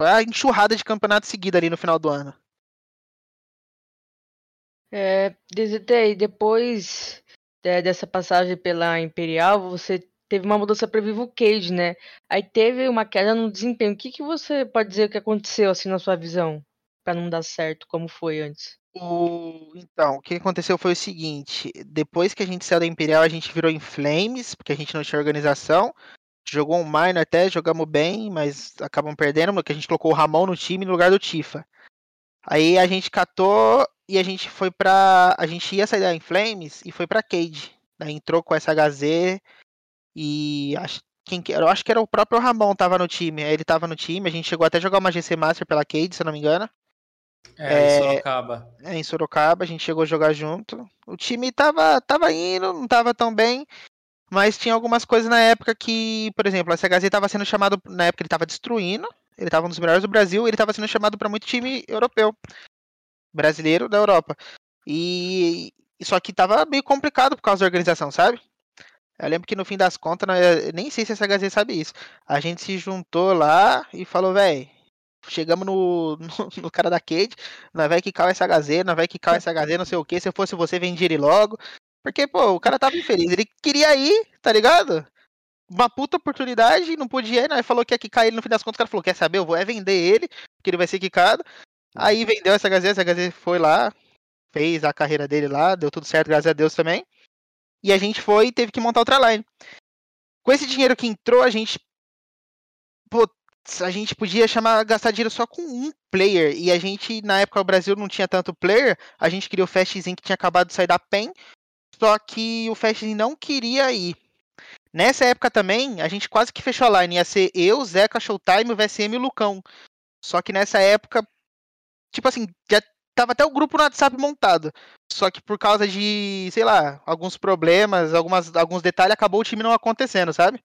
foi a enxurrada de campeonato seguida ali no final do ano. É, DZT, depois é, dessa passagem pela Imperial, você teve uma mudança para Vivo Cage, né? Aí teve uma queda no desempenho. O que, que você pode dizer que aconteceu, assim, na sua visão? para não dar certo, como foi antes? O... Então, o que aconteceu foi o seguinte: depois que a gente saiu da Imperial, a gente virou em Flames, porque a gente não tinha organização. Jogou um minor até, jogamos bem, mas acabamos perdendo, porque a gente colocou o Ramon no time no lugar do Tifa. Aí a gente catou e a gente foi pra. A gente ia sair da Inflames e foi pra Cade. Daí entrou com essa HZ e acho, quem que era? Eu acho que era o próprio Ramon tava no time. Aí ele tava no time, a gente chegou até a jogar uma GC Master pela Cade, se eu não me engano. É, é, em Sorocaba. É, em Sorocaba, a gente chegou a jogar junto. O time tava, tava indo, não tava tão bem. Mas tinha algumas coisas na época que, por exemplo, a SHZ estava sendo chamado, na época ele estava destruindo, ele estava um dos melhores do Brasil, ele estava sendo chamado para muito time europeu, brasileiro da Europa. E só que estava meio complicado por causa da organização, sabe? Eu lembro que no fim das contas, né, nem sei se a SHZ sabe isso. A gente se juntou lá e falou, velho, chegamos no, [laughs] no, no, cara da Cade, nós vai quicar o SHZ, nós vai quicar o SHZ, não sei o que, se eu fosse você, vendia ele logo. Porque, pô, o cara tava infeliz. Ele queria ir, tá ligado? Uma puta oportunidade, não podia ir, né? Falou que ia quicar ele no fim das contas. O cara falou: quer saber? Eu vou é vender ele, porque ele vai ser quicado. Aí vendeu essa HZ, essa HZ foi lá, fez a carreira dele lá, deu tudo certo, graças a Deus também. E a gente foi e teve que montar outra line. Com esse dinheiro que entrou, a gente. Pô, a gente podia chamar, gastar dinheiro só com um player. E a gente, na época, o Brasil não tinha tanto player. A gente criou o Fastzinho que tinha acabado de sair da PEN. Só que o Fast não queria ir. Nessa época também, a gente quase que fechou a line. Ia ser eu, Zeca, Showtime, o VSM e o Lucão. Só que nessa época, tipo assim, já tava até o grupo no WhatsApp montado. Só que por causa de, sei lá, alguns problemas, algumas, alguns detalhes, acabou o time não acontecendo, sabe?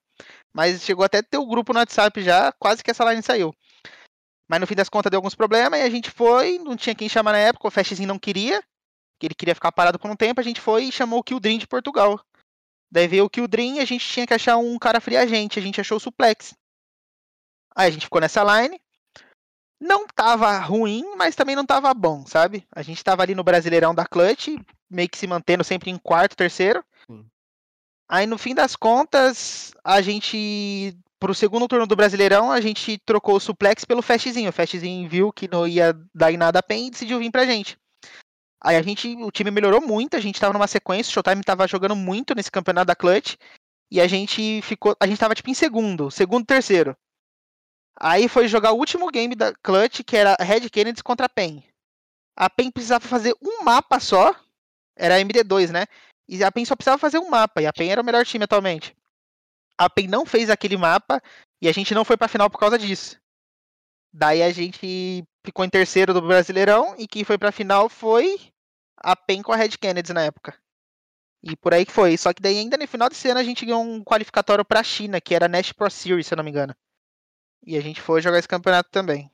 Mas chegou até ter o grupo no WhatsApp já, quase que essa line saiu. Mas no fim das contas deu alguns problemas e a gente foi, não tinha quem chamar na época, o Fastzinho não queria que ele queria ficar parado por um tempo, a gente foi e chamou o Kildrin de Portugal. Daí veio o Kildrin e a gente tinha que achar um cara fria a gente, a gente achou o Suplex. Aí a gente ficou nessa line. Não tava ruim, mas também não tava bom, sabe? A gente tava ali no Brasileirão da Clutch, meio que se mantendo sempre em quarto, terceiro. Sim. Aí no fim das contas, a gente pro segundo turno do Brasileirão, a gente trocou o suplex pelo Fastzinho. O Fastzinho viu que não ia dar em nada a PEN e decidiu vir pra gente. Aí a gente, o time melhorou muito, a gente tava numa sequência, o Showtime tava jogando muito nesse campeonato da Clutch. E a gente ficou. A gente tava tipo em segundo, segundo, terceiro. Aí foi jogar o último game da Clutch, que era Red Kennedy contra a PEN. A PEN precisava fazer um mapa só. Era a MD2, né? E a PEN só precisava fazer um mapa. E a PEN era o melhor time atualmente. A PEN não fez aquele mapa e a gente não foi pra final por causa disso. Daí a gente ficou em terceiro do Brasileirão e quem foi pra final foi a PEN com a Red Kennedy na época. E por aí que foi. Só que daí ainda no final desse ano a gente ganhou um qualificatório pra China, que era Nash Pro Series, se eu não me engano. E a gente foi jogar esse campeonato também.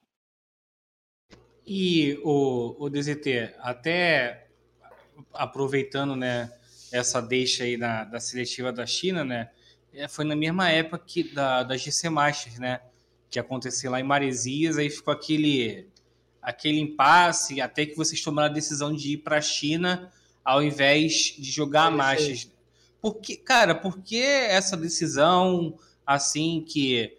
E o, o DZT, até aproveitando né, essa deixa aí na, da seletiva da China, né? é, Foi na mesma época que da, da GC Masters, né? Que aconteceu lá em Maresias, aí ficou aquele, aquele impasse, até que vocês tomaram a decisão de ir para a China ao invés de jogar a Masters. Porque, cara, por que essa decisão assim que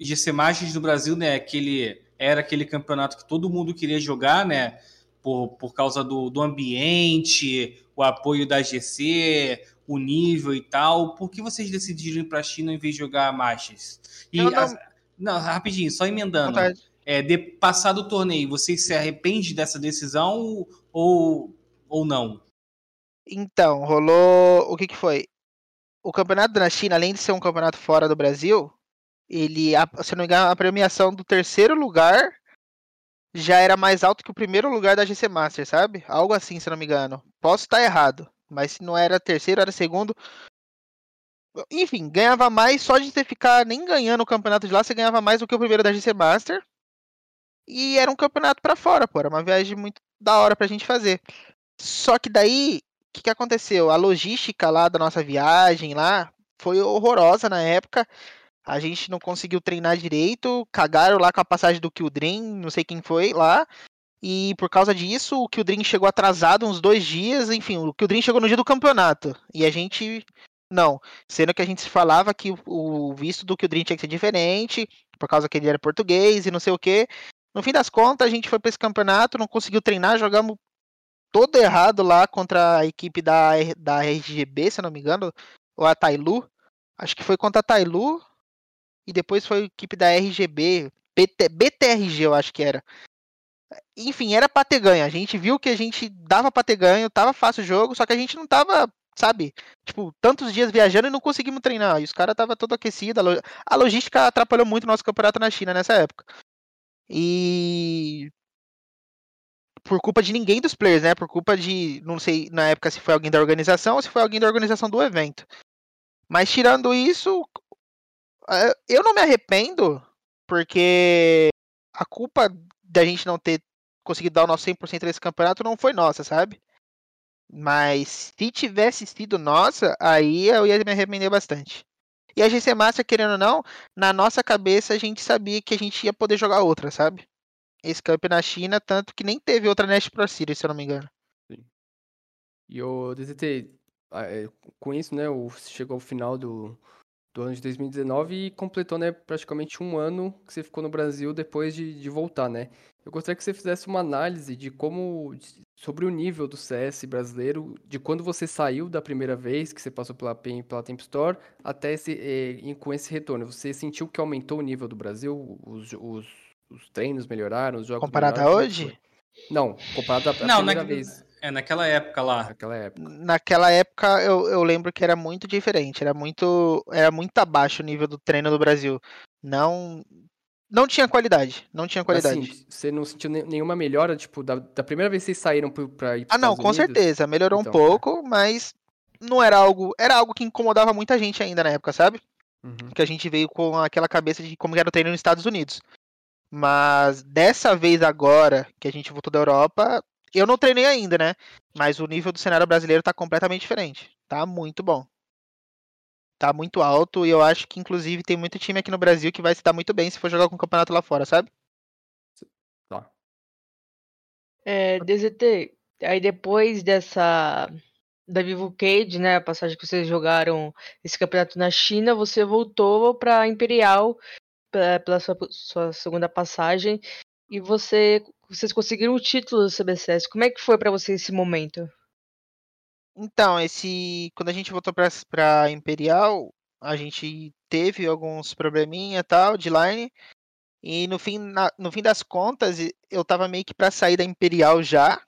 GC Masters do Brasil, né, aquele era aquele campeonato que todo mundo queria jogar, né, por, por causa do, do ambiente, o apoio da GC, o nível e tal. Por que vocês decidiram ir para a China em vez de jogar a Masters? E não- as- não, rapidinho, só emendando. Vontade. É, de passado o torneio, vocês se arrependem dessa decisão ou, ou não? Então, rolou. O que que foi? O campeonato na China, além de ser um campeonato fora do Brasil, ele, se não me engano, a premiação do terceiro lugar já era mais alto que o primeiro lugar da GC Master, sabe? Algo assim, se não me engano. Posso estar errado, mas se não era terceiro, era segundo. Enfim, ganhava mais só de você ficar nem ganhando o campeonato de lá, você ganhava mais do que o primeiro da GC Master. E era um campeonato pra fora, pô. Era uma viagem muito da hora pra gente fazer. Só que daí, o que, que aconteceu? A logística lá da nossa viagem lá foi horrorosa na época. A gente não conseguiu treinar direito, cagaram lá com a passagem do Kildrin, não sei quem foi lá. E por causa disso, o Kildrin chegou atrasado uns dois dias. Enfim, o Kildrin chegou no dia do campeonato. E a gente. Não. Sendo que a gente se falava que o- o visto do Kildrin tinha que ser diferente, por causa que ele era português e não sei o quê. No fim das contas, a gente foi para esse campeonato, não conseguiu treinar, jogamos todo errado lá contra a equipe da, da RGB, se não me engano, ou a Tailu. Acho que foi contra a Tailu e depois foi a equipe da RGB, BT, BTRG, eu acho que era. Enfim, era pra ter ganho. A gente viu que a gente dava pra ter ganho, tava fácil o jogo, só que a gente não tava, sabe, tipo, tantos dias viajando e não conseguimos treinar. E os caras tava todo aquecido, a, lo- a logística atrapalhou muito o nosso campeonato na China nessa época. E por culpa de ninguém dos players, né? Por culpa de, não sei na época se foi alguém da organização ou se foi alguém da organização do evento. Mas tirando isso, eh, eu não me arrependo, porque a culpa da gente não ter conseguido dar o nosso 100% nesse campeonato não foi nossa, sabe? Mas se tivesse sido nossa, aí eu ia me arrepender bastante. E a GC Master, querendo ou não, na nossa cabeça a gente sabia que a gente ia poder jogar outra, sabe? Esse camp na China, tanto que nem teve outra Nest Pro Series, se eu não me engano. E o ah, é, com isso, né, chegou ao final do, do ano de 2019 e completou, né, praticamente um ano que você ficou no Brasil depois de, de voltar, né? Eu gostaria que você fizesse uma análise de como, sobre o nível do CS brasileiro, de quando você saiu da primeira vez que você passou pela PEN, pela Temp Store, até esse, eh, com esse retorno. Você sentiu que aumentou o nível do Brasil? Os, os, os treinos melhoraram, os jogos Comparado a hoje? Não, comparado à primeira na- vez, É, naquela época lá. naquela época. Naquela época eu, eu lembro que era muito diferente, era muito era muito abaixo o nível do treino do Brasil. Não não tinha qualidade, não tinha qualidade. Assim, você não sentiu ne- nenhuma melhora, tipo, da, da primeira vez que vocês saíram pro- pra ir ah, não, Estados com Unidos? certeza, melhorou Então, um pouco, mas não era algo, era algo que incomodava muita gente ainda na época, sabe? Uhum. que a gente veio com aquela cabeça de como era o treino nos Estados Unidos. Mas dessa vez agora que a gente voltou da Europa, eu não treinei ainda, né? Mas o nível do cenário brasileiro tá completamente diferente. Tá muito bom. Tá muito alto e eu acho que inclusive tem muito time aqui no Brasil que vai se dar muito bem se for jogar com o campeonato lá fora, sabe? Tá. É, DZT, aí depois dessa da Vivo Cage, né, a passagem que vocês jogaram esse campeonato na China, você voltou para Imperial pe- pela sua, sua segunda passagem. E você, vocês conseguiram o título do CBCS. Como é que foi pra você esse momento? Então, esse quando a gente voltou pra Imperial, a gente teve alguns probleminha, tal, de line, e no fim na no fim das contas, eu estava meio que pra sair da Imperial já.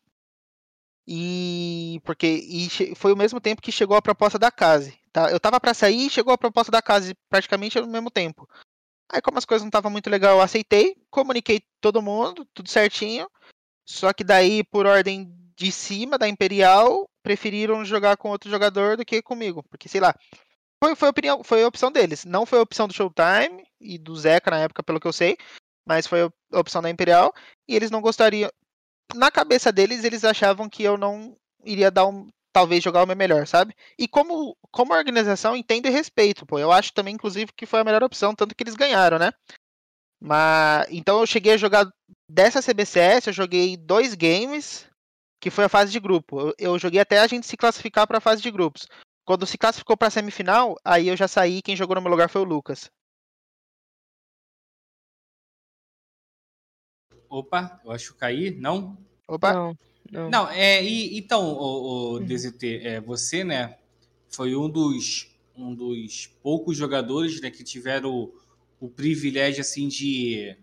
E porque e foi o mesmo tempo que chegou a proposta da CASE, tá. Eu estava pra sair e chegou a proposta da CASE praticamente no mesmo tempo. Aí como as coisas não estavam muito legal, eu aceitei, comuniquei todo mundo, tudo certinho, só que daí por ordem de cima da Imperial, preferiram jogar com outro jogador do que comigo, porque sei lá, foi foi opinião foi a opção deles, não foi a opção do Showtime e do Zeca na época pelo que eu sei, mas foi a opção da Imperial, e eles não gostariam na cabeça deles, eles achavam que eu não iria dar um talvez jogar o meu melhor, sabe. E como como organização, entendo e respeito, pô, eu acho também inclusive que foi a melhor opção, tanto que eles ganharam, né. Ma então eu cheguei a jogar dessa CBCS, eu joguei 2 games, que foi a fase de grupo. Eu eu joguei até a gente se classificar pra fase de grupos. Quando se classificou pra semifinal, aí eu já saí e quem jogou no meu lugar foi o Lucas. Opa, eu acho que caí, não? Opa. Não, não. Não, é, e então, o, o. DZT, é, você, né, foi um dos, um dos poucos jogadores, né, que tiveram o, o privilégio, assim, de,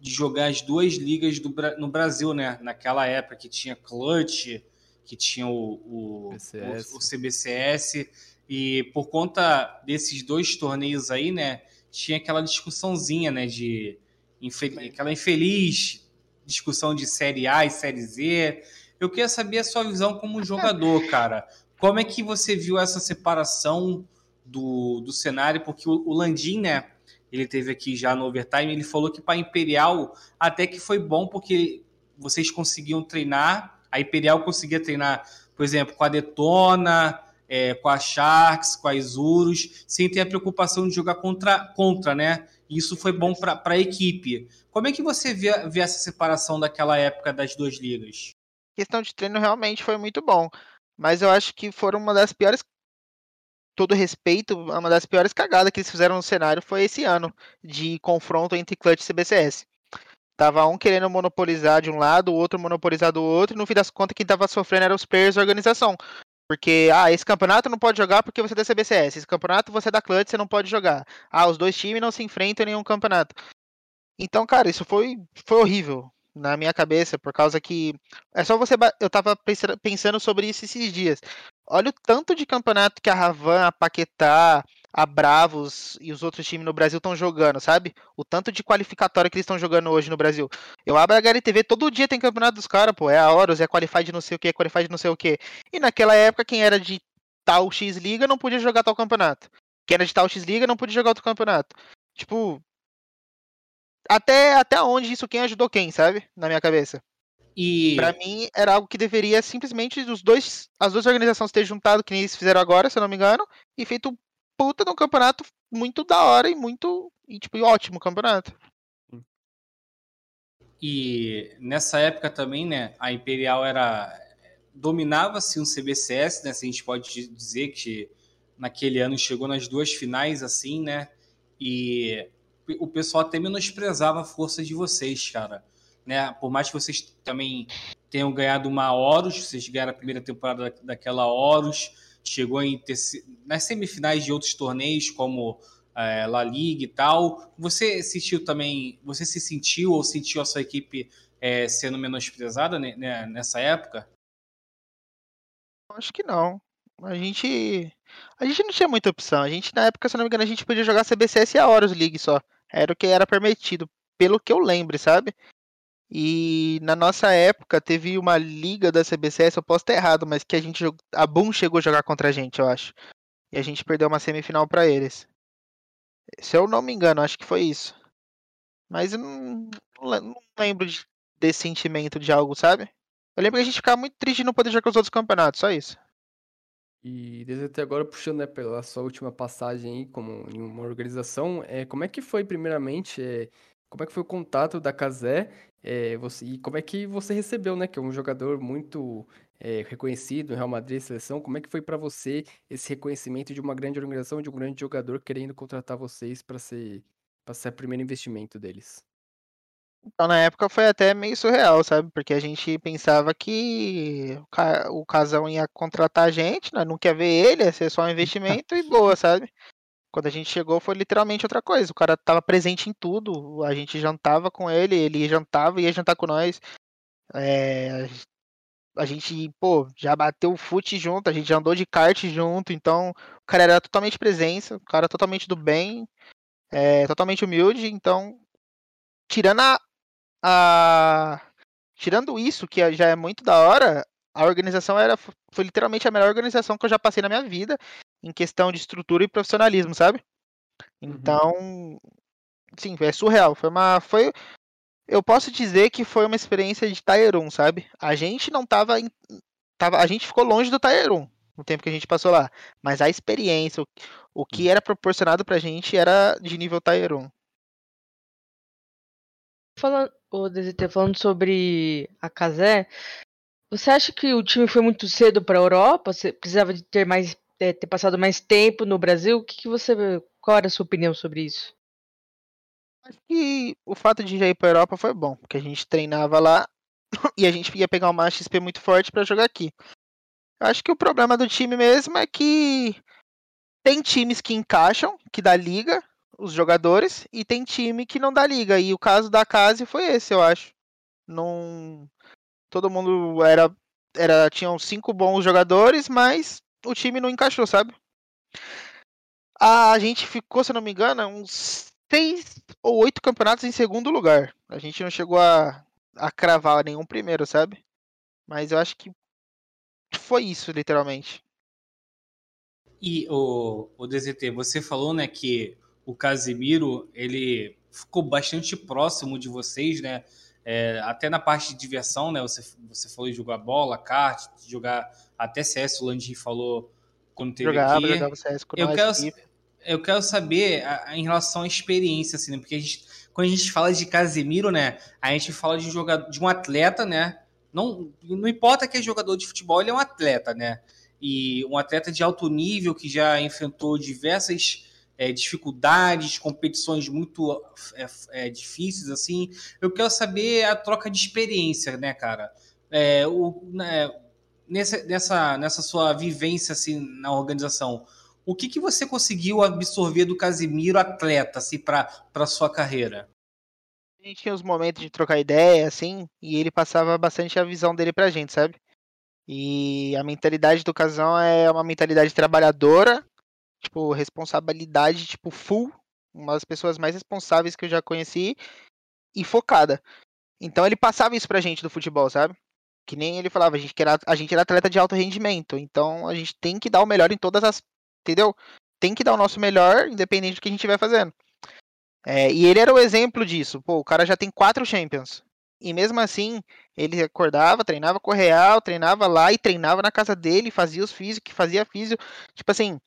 de jogar as duas ligas do, no Brasil, né, naquela época que tinha Clutch, que tinha o, o, o, o CBCS, e por conta desses dois torneios aí, né, tinha aquela discussãozinha, né, de infe- aquela infeliz discussão de Série A e Série Z. Eu queria saber a sua visão como jogador, cara. Como é que você viu essa separação do, do cenário? Porque o, o Landim, né? Ele teve aqui já no overtime, ele falou que para Imperial até que foi bom porque vocês conseguiam treinar, a Imperial conseguia treinar, por exemplo, com a Detona, é, com a Sharks, com a Isurus, sem ter a preocupação de jogar contra, contra né? E isso foi bom para a equipe. Como é que você vê, vê essa separação daquela época das duas ligas? Questão de treino realmente foi muito bom, mas eu acho que foram uma das piores todo respeito, uma das piores cagadas que eles fizeram no cenário foi esse ano de confronto entre Clutch e CBCS. Tava um querendo monopolizar de um lado, o outro monopolizar do outro, e no fim das contas quem tava sofrendo eram os players da organização. Porque, ah, esse campeonato não pode jogar porque você é da CBCS, esse campeonato você é da Clutch, você não pode jogar. Ah, os dois times não se enfrentam em nenhum campeonato. Então, cara, isso foi, foi horrível na minha cabeça, por causa que é só você. Eu tava pensa- pensando sobre isso esses dias. Olha o tanto de campeonato que a Ravan, a Paquetá, a Bravos e os outros times no Brasil estão jogando, sabe? O tanto de qualificatória que eles estão jogando hoje no Brasil. Eu abro a HLTV, todo dia tem campeonato dos caras, pô. É a Horus, é Qualified não sei o que, é Qualified não sei o que. E naquela época, quem era de tal X Liga não podia jogar tal campeonato. Quem era de tal X Liga não podia jogar outro campeonato. Tipo. Até, até onde isso quem ajudou quem, sabe? Na minha cabeça. E Pra mim, era algo que deveria simplesmente os dois, as duas organizações ter juntado, que nem eles fizeram agora, se eu não me engano, e feito um puta de um campeonato muito da hora e muito. E, tipo, ótimo campeonato. E nessa época também, né, a Imperial era dominava-se um CBCS, né, se a gente pode dizer que naquele ano chegou nas duas finais assim, né? E o pessoal até menosprezava a força de vocês, cara, né? Por mais que vocês também tenham ganhado uma Horus, vocês ganharam a primeira temporada da- daquela Horus, chegou em terci- nas semifinais de outros torneios como é, La Liga e tal. Você sentiu também, você se sentiu ou sentiu a sua equipe é, sendo menosprezada né, né, nessa época? Acho que não. A gente. A gente não tinha muita opção. A gente, na época, se não me engano, a gente podia jogar CBCS e a Horus League só. Era o que era permitido, pelo que eu lembro, sabe? E na nossa época teve uma liga da CBCS, eu posso estar errado, mas que a gente a Boom chegou a jogar contra a gente, eu acho. E a gente perdeu uma semifinal pra eles. Se eu não me engano, acho que foi isso. Mas eu não, não lembro de- desse sentimento de algo, sabe? Eu lembro que a gente ficava muito triste de não poder jogar os outros campeonatos, só isso. E desde até agora, puxando, né, pela sua última passagem aí como em uma organização, é, como é que foi, primeiramente, é, como é que foi o contato da Casé, é, você, e como é que você recebeu, né, que é um jogador muito é, reconhecido, Real Madrid, seleção, como é que foi pra você esse reconhecimento de uma grande organização, de um grande jogador querendo contratar vocês para ser, para ser o primeiro investimento deles? Então, na época foi até meio surreal, sabe? Porque a gente pensava que o, ca- o casão ia contratar a gente, não quer ver ele, ia ser só um investimento e boa, sabe? Quando a gente chegou foi literalmente outra coisa. O cara tava presente em tudo. A gente jantava com ele, ele jantava e ia jantar com nós. É, a gente, pô, já bateu fute junto, a gente já andou de kart junto, então o cara era totalmente presença, o cara totalmente do bem, é, totalmente humilde, então tirando a, a- tirando isso que já é muito da hora, a organização era foi literalmente a melhor organização que eu já passei na minha vida em questão de estrutura e profissionalismo, sabe? Então, sim, é surreal, foi uma foi eu posso dizer que foi uma experiência de 1, sabe? A gente não tava, em- tava a gente ficou longe do 1 no tempo que a gente passou lá, mas a experiência, o, o que era proporcionado pra gente era de nível 1. Falando, o DZT, falando sobre a Casé, você acha que o time foi muito cedo para a Europa? Você precisava de ter mais é, ter passado mais tempo no Brasil? O que, que você qual era a sua opinião sobre isso? Acho que o fato de já ir pra Europa foi bom, porque a gente treinava lá [coughs] e a gente ia pegar uma XP muito forte pra jogar aqui. Acho que o problema do time mesmo é que tem times que encaixam, que dá liga, os jogadores, e tem time que não dá liga. E o caso da Case foi esse, eu acho. Não. Todo mundo era. era tinham cinco bons jogadores, mas o time não encaixou, sabe? A gente ficou, se não me engano, uns seis ou oito campeonatos em segundo lugar. A gente não chegou a, a cravar nenhum primeiro, sabe? Mas eu acho que foi isso, literalmente. E o, o DZT, você falou, né, que o Casemiro, ele ficou bastante próximo de vocês, né? É, até na parte de diversão, né? Você, você falou de jogar bola, kart, de jogar até CS, o Landim falou quando teve Jogava, aqui. jogava CS com Eu quero, aqui. eu quero saber a- a- em relação à experiência, assim, né? Porque a gente, quando a gente fala de Casemiro, né? A gente fala de um jogador, de um atleta, né? Não, não importa que é jogador de futebol, ele é um atleta, né? E um atleta de alto nível que já enfrentou diversas é, dificuldades, competições muito é, é, difíceis, assim. Eu quero saber a troca de experiência, né, cara? É, o, né, nessa, nessa, nessa sua vivência assim na organização, o que, que você conseguiu absorver do Casimiro atleta assim, para a sua carreira? A gente tinha os momentos de trocar ideia, assim, e ele passava bastante a visão dele pra gente, sabe? E a mentalidade do Casão é uma mentalidade trabalhadora, tipo, responsabilidade, tipo, full, uma das pessoas mais responsáveis que eu já conheci, e focada. Então ele passava isso pra gente do futebol, sabe? Que nem ele falava, a gente, era, a gente era atleta de alto rendimento, então a gente tem que dar o melhor em todas as. Entendeu? Tem que dar o nosso melhor, independente do que a gente estiver fazendo. É, e ele era o exemplo disso. Pô, o cara já tem quatro Champions. E mesmo assim, ele acordava, treinava com o Real, treinava lá e treinava na casa dele, fazia os físicos, fazia físio. Tipo assim,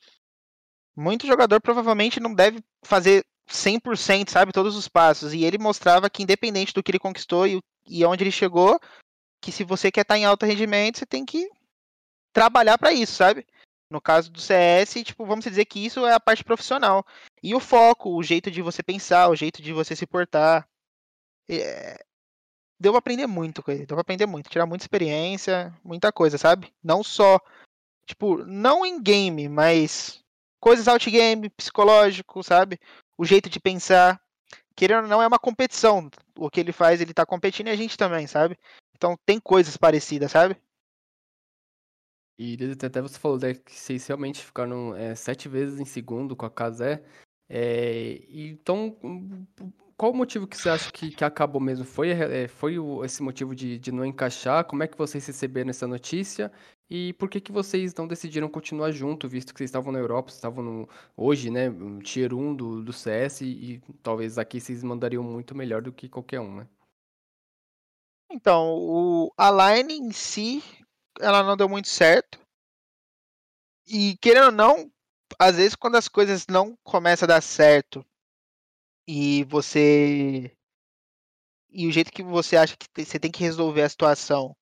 muito jogador provavelmente não deve fazer 100%, sabe, todos os passos. E ele mostrava que independente do que ele conquistou e, e onde ele chegou, que se você quer estar em alto rendimento, você tem que trabalhar para isso, sabe? No caso do CS, tipo, vamos dizer que isso é a parte profissional. E o foco, o jeito de você pensar, o jeito de você se portar. É... Deu pra aprender muito com ele, deu pra aprender muito, tirar muita experiência, muita coisa, sabe? Não só, tipo, não em game, mas coisas out-game, psicológico, sabe? O jeito de pensar. Querendo ou não, é uma competição. O que ele faz, ele tá competindo e a gente também, sabe? Então tem coisas parecidas, sabe? E até você falou né, que vocês realmente ficaram é, sete vezes em segundo com a Casé. É, então, qual o motivo que você acha que, que acabou mesmo? Foi, é, foi o- esse motivo de, de não encaixar? Como é que vocês receberam essa notícia? E por que, que vocês não decidiram continuar junto, visto que vocês estavam na Europa, vocês estavam no, hoje, né, um tier 1 do, do CS, e, e talvez aqui vocês mandariam muito melhor do que qualquer um, né? Então, o, a line em si, ela não deu muito certo. E querendo ou não, às vezes quando as coisas não começam a dar certo e você e o jeito que você acha que te- você tem que resolver a situação,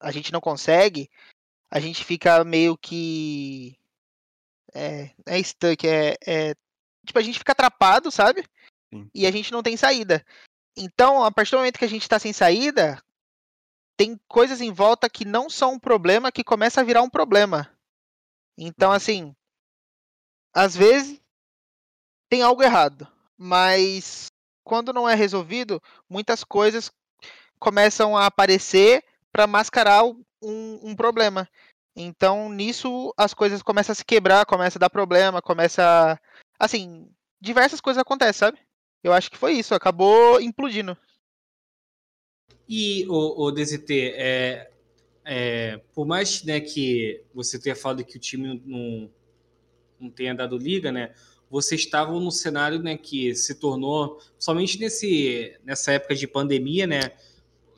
a gente não consegue, a gente fica meio que é, é stuck, é, é tipo a gente fica atrapado, sabe? Sim. E a gente não tem saída. Então, a partir do momento que a gente está sem saída, tem coisas em volta que não são um problema que começa a virar um problema. Então, assim, às vezes tem algo errado, mas quando não é resolvido, muitas coisas começam a aparecer para mascarar um, um problema. Então, nisso, as coisas começam a se quebrar, começa a dar problema, começa. Assim, diversas coisas acontecem, sabe? Eu acho que foi isso, acabou implodindo. E o, o DZT, é, é, por mais né, que você tenha falado que o time não, não tenha dado liga, né? Vocês estavam no cenário né, que se tornou, somente nesse, nessa época de pandemia, né?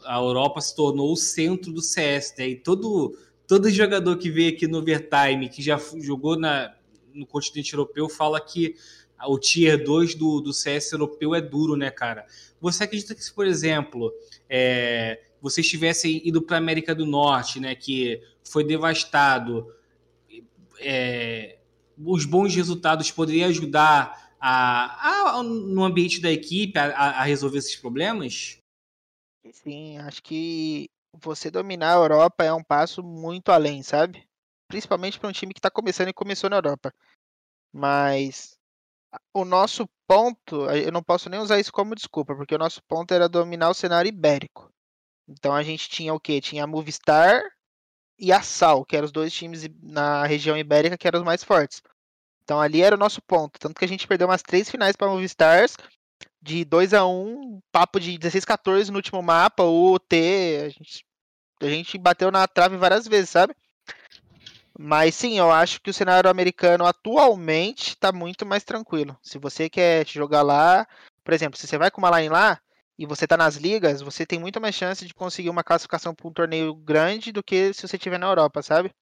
A Europa se tornou o centro do CS, né? E todo todo jogador que veio aqui no Overtime, que já jogou na, no continente europeu, fala que o Tier 2 do, do CS europeu é duro, né, cara? Você acredita que se, por exemplo, é, vocês tivessem ido para a América do Norte, né, que foi devastado, é, os bons resultados poderiam ajudar a, a, no ambiente da equipe a, a resolver esses problemas? Sim, acho que você dominar a Europa é um passo muito além, sabe? Principalmente para um time que está começando e começou na Europa. Mas o nosso ponto, eu não posso nem usar isso como desculpa, porque o nosso ponto era dominar o cenário ibérico. Então a gente tinha o quê? Tinha a Movistar e a Sal, que eram os dois times na região ibérica que eram os mais fortes. Então ali era o nosso ponto. Tanto que a gente perdeu umas três finais para Movistars de 2 a 1 papo de 16 14 no último mapa, o T, a gente, a gente bateu na trave várias vezes, sabe? Mas sim, eu acho que o cenário americano atualmente está muito mais tranquilo. Se você quer jogar lá, por exemplo, se você vai com uma line lá e você está nas ligas, você tem muito mais chance de conseguir uma classificação para um torneio grande do que se você estiver na Europa, sabe?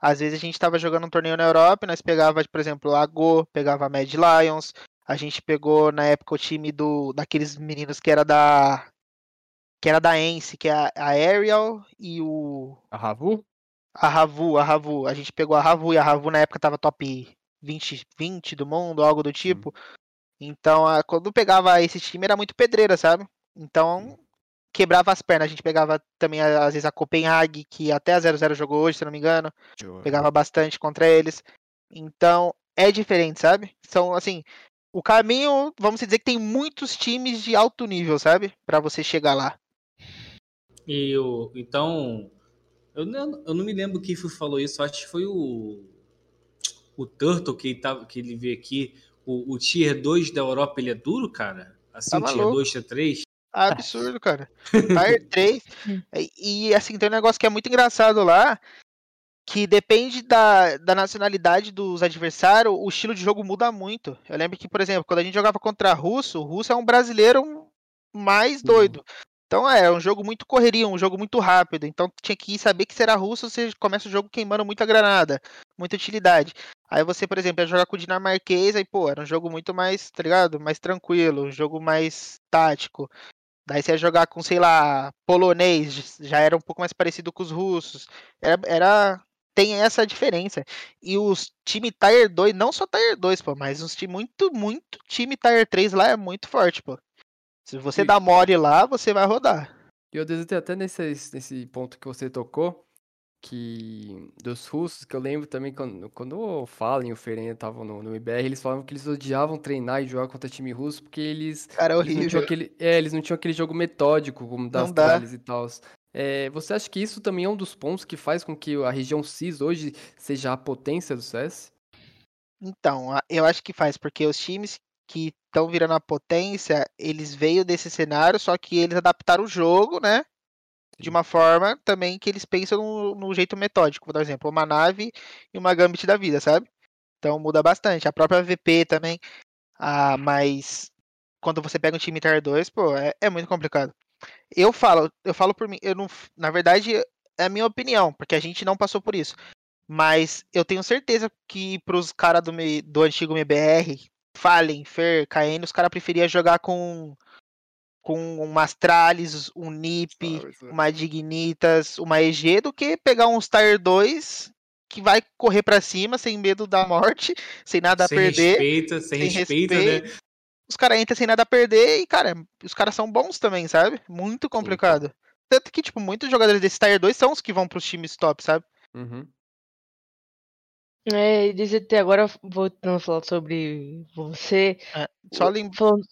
Às vezes a gente estava jogando um torneio na Europa e nós pegava, por exemplo, a Go, pegava a Mad Lions, a gente pegou na época o time do daqueles meninos que era da que era da Ence, que é a, a Ariel e o a Ravu? A Ravu, a Ravu. A gente pegou a Ravu e a Ravu na época tava top 20, 20 do mundo, algo do tipo. Então, a, quando pegava esse time era muito pedreira, sabe? Então, quebrava as pernas. A gente pegava também, às vezes, a Copenhague, que até a 00 jogou hoje, se não me engano. Pegava bastante contra eles. Então, é diferente, sabe? São, assim, o caminho, vamos dizer que tem muitos times de alto nível, sabe? para você chegar lá. E o, então, eu não, eu não me lembro quem foi, falou isso, acho que foi o, o Turtle que, tava, que ele veio aqui. O, o Tier 2 da Europa, ele é duro, cara? Assim, tá Tier 2, Tier 3? Absurdo, cara. [laughs] Tier 3. E, assim, tem um negócio que é muito engraçado lá, que depende da, da nacionalidade dos adversários, o estilo de jogo muda muito. Eu lembro que, por exemplo, quando a gente jogava contra russo, o russo é um brasileiro mais doido. Então é, é um jogo muito correria, um jogo muito rápido. Então tinha que saber que será russo, você começa o jogo queimando muita granada, muita utilidade. Aí você, por exemplo, ia jogar com o dinamarquês, aí, pô, era um jogo muito mais, tá ligado? Mais tranquilo, um jogo mais tático. Daí você ia jogar com, sei lá, polonês, já era um pouco mais parecido com os russos. Era, era tem essa diferença. E os time Tier 2, não só Tier 2, pô, mas uns time muito, muito time Tier 3 lá é muito forte, pô. Se você dá mole lá, você vai rodar. E eu desejo até nesse, nesse ponto que você tocou, que dos russos, que eu lembro também quando, quando o Fallen e o Feren estavam no, no IBR, eles falavam que eles odiavam treinar e jogar contra time russo, porque eles, Cara, eles, não, tinham aquele, é, eles não tinham aquele jogo metódico, como das Trales e tal. É, você acha que isso também é um dos pontos que faz com que a região CIS hoje seja a potência do CS? Então, eu acho que faz, porque os times que estão virando a potência, eles veio desse cenário, só que eles adaptaram o jogo, né? De uma forma também que eles pensam no, no jeito metódico. Vou dar um exemplo, uma nave e uma Gambit da vida, sabe? Então muda bastante. A própria VP também. Ah, mas quando você pega um time Tier 2, pô, é, é muito complicado. Eu falo, eu falo por mim, eu não, na verdade é a minha opinião, porque a gente não passou por isso. Mas eu tenho certeza que pros caras do, do antigo MBR, Fallen, Fer, KN, os caras preferiam jogar com com uma Astralis, um NIP, uma Dignitas, uma EG, do que pegar uns Tier 2 que vai correr para cima sem medo da morte, [laughs] sem nada sem a perder. Respeito, sem, sem respeito, respeito, né? os caras entram sem nada a perder e, cara, os caras são bons também, sabe? Muito complicado. Tanto que, tipo, muitos jogadores desse Tier 2 são os que vão pros times top, sabe? Uhum. É, e DZT, agora voltando a falar sobre você. Só o- lem... falando-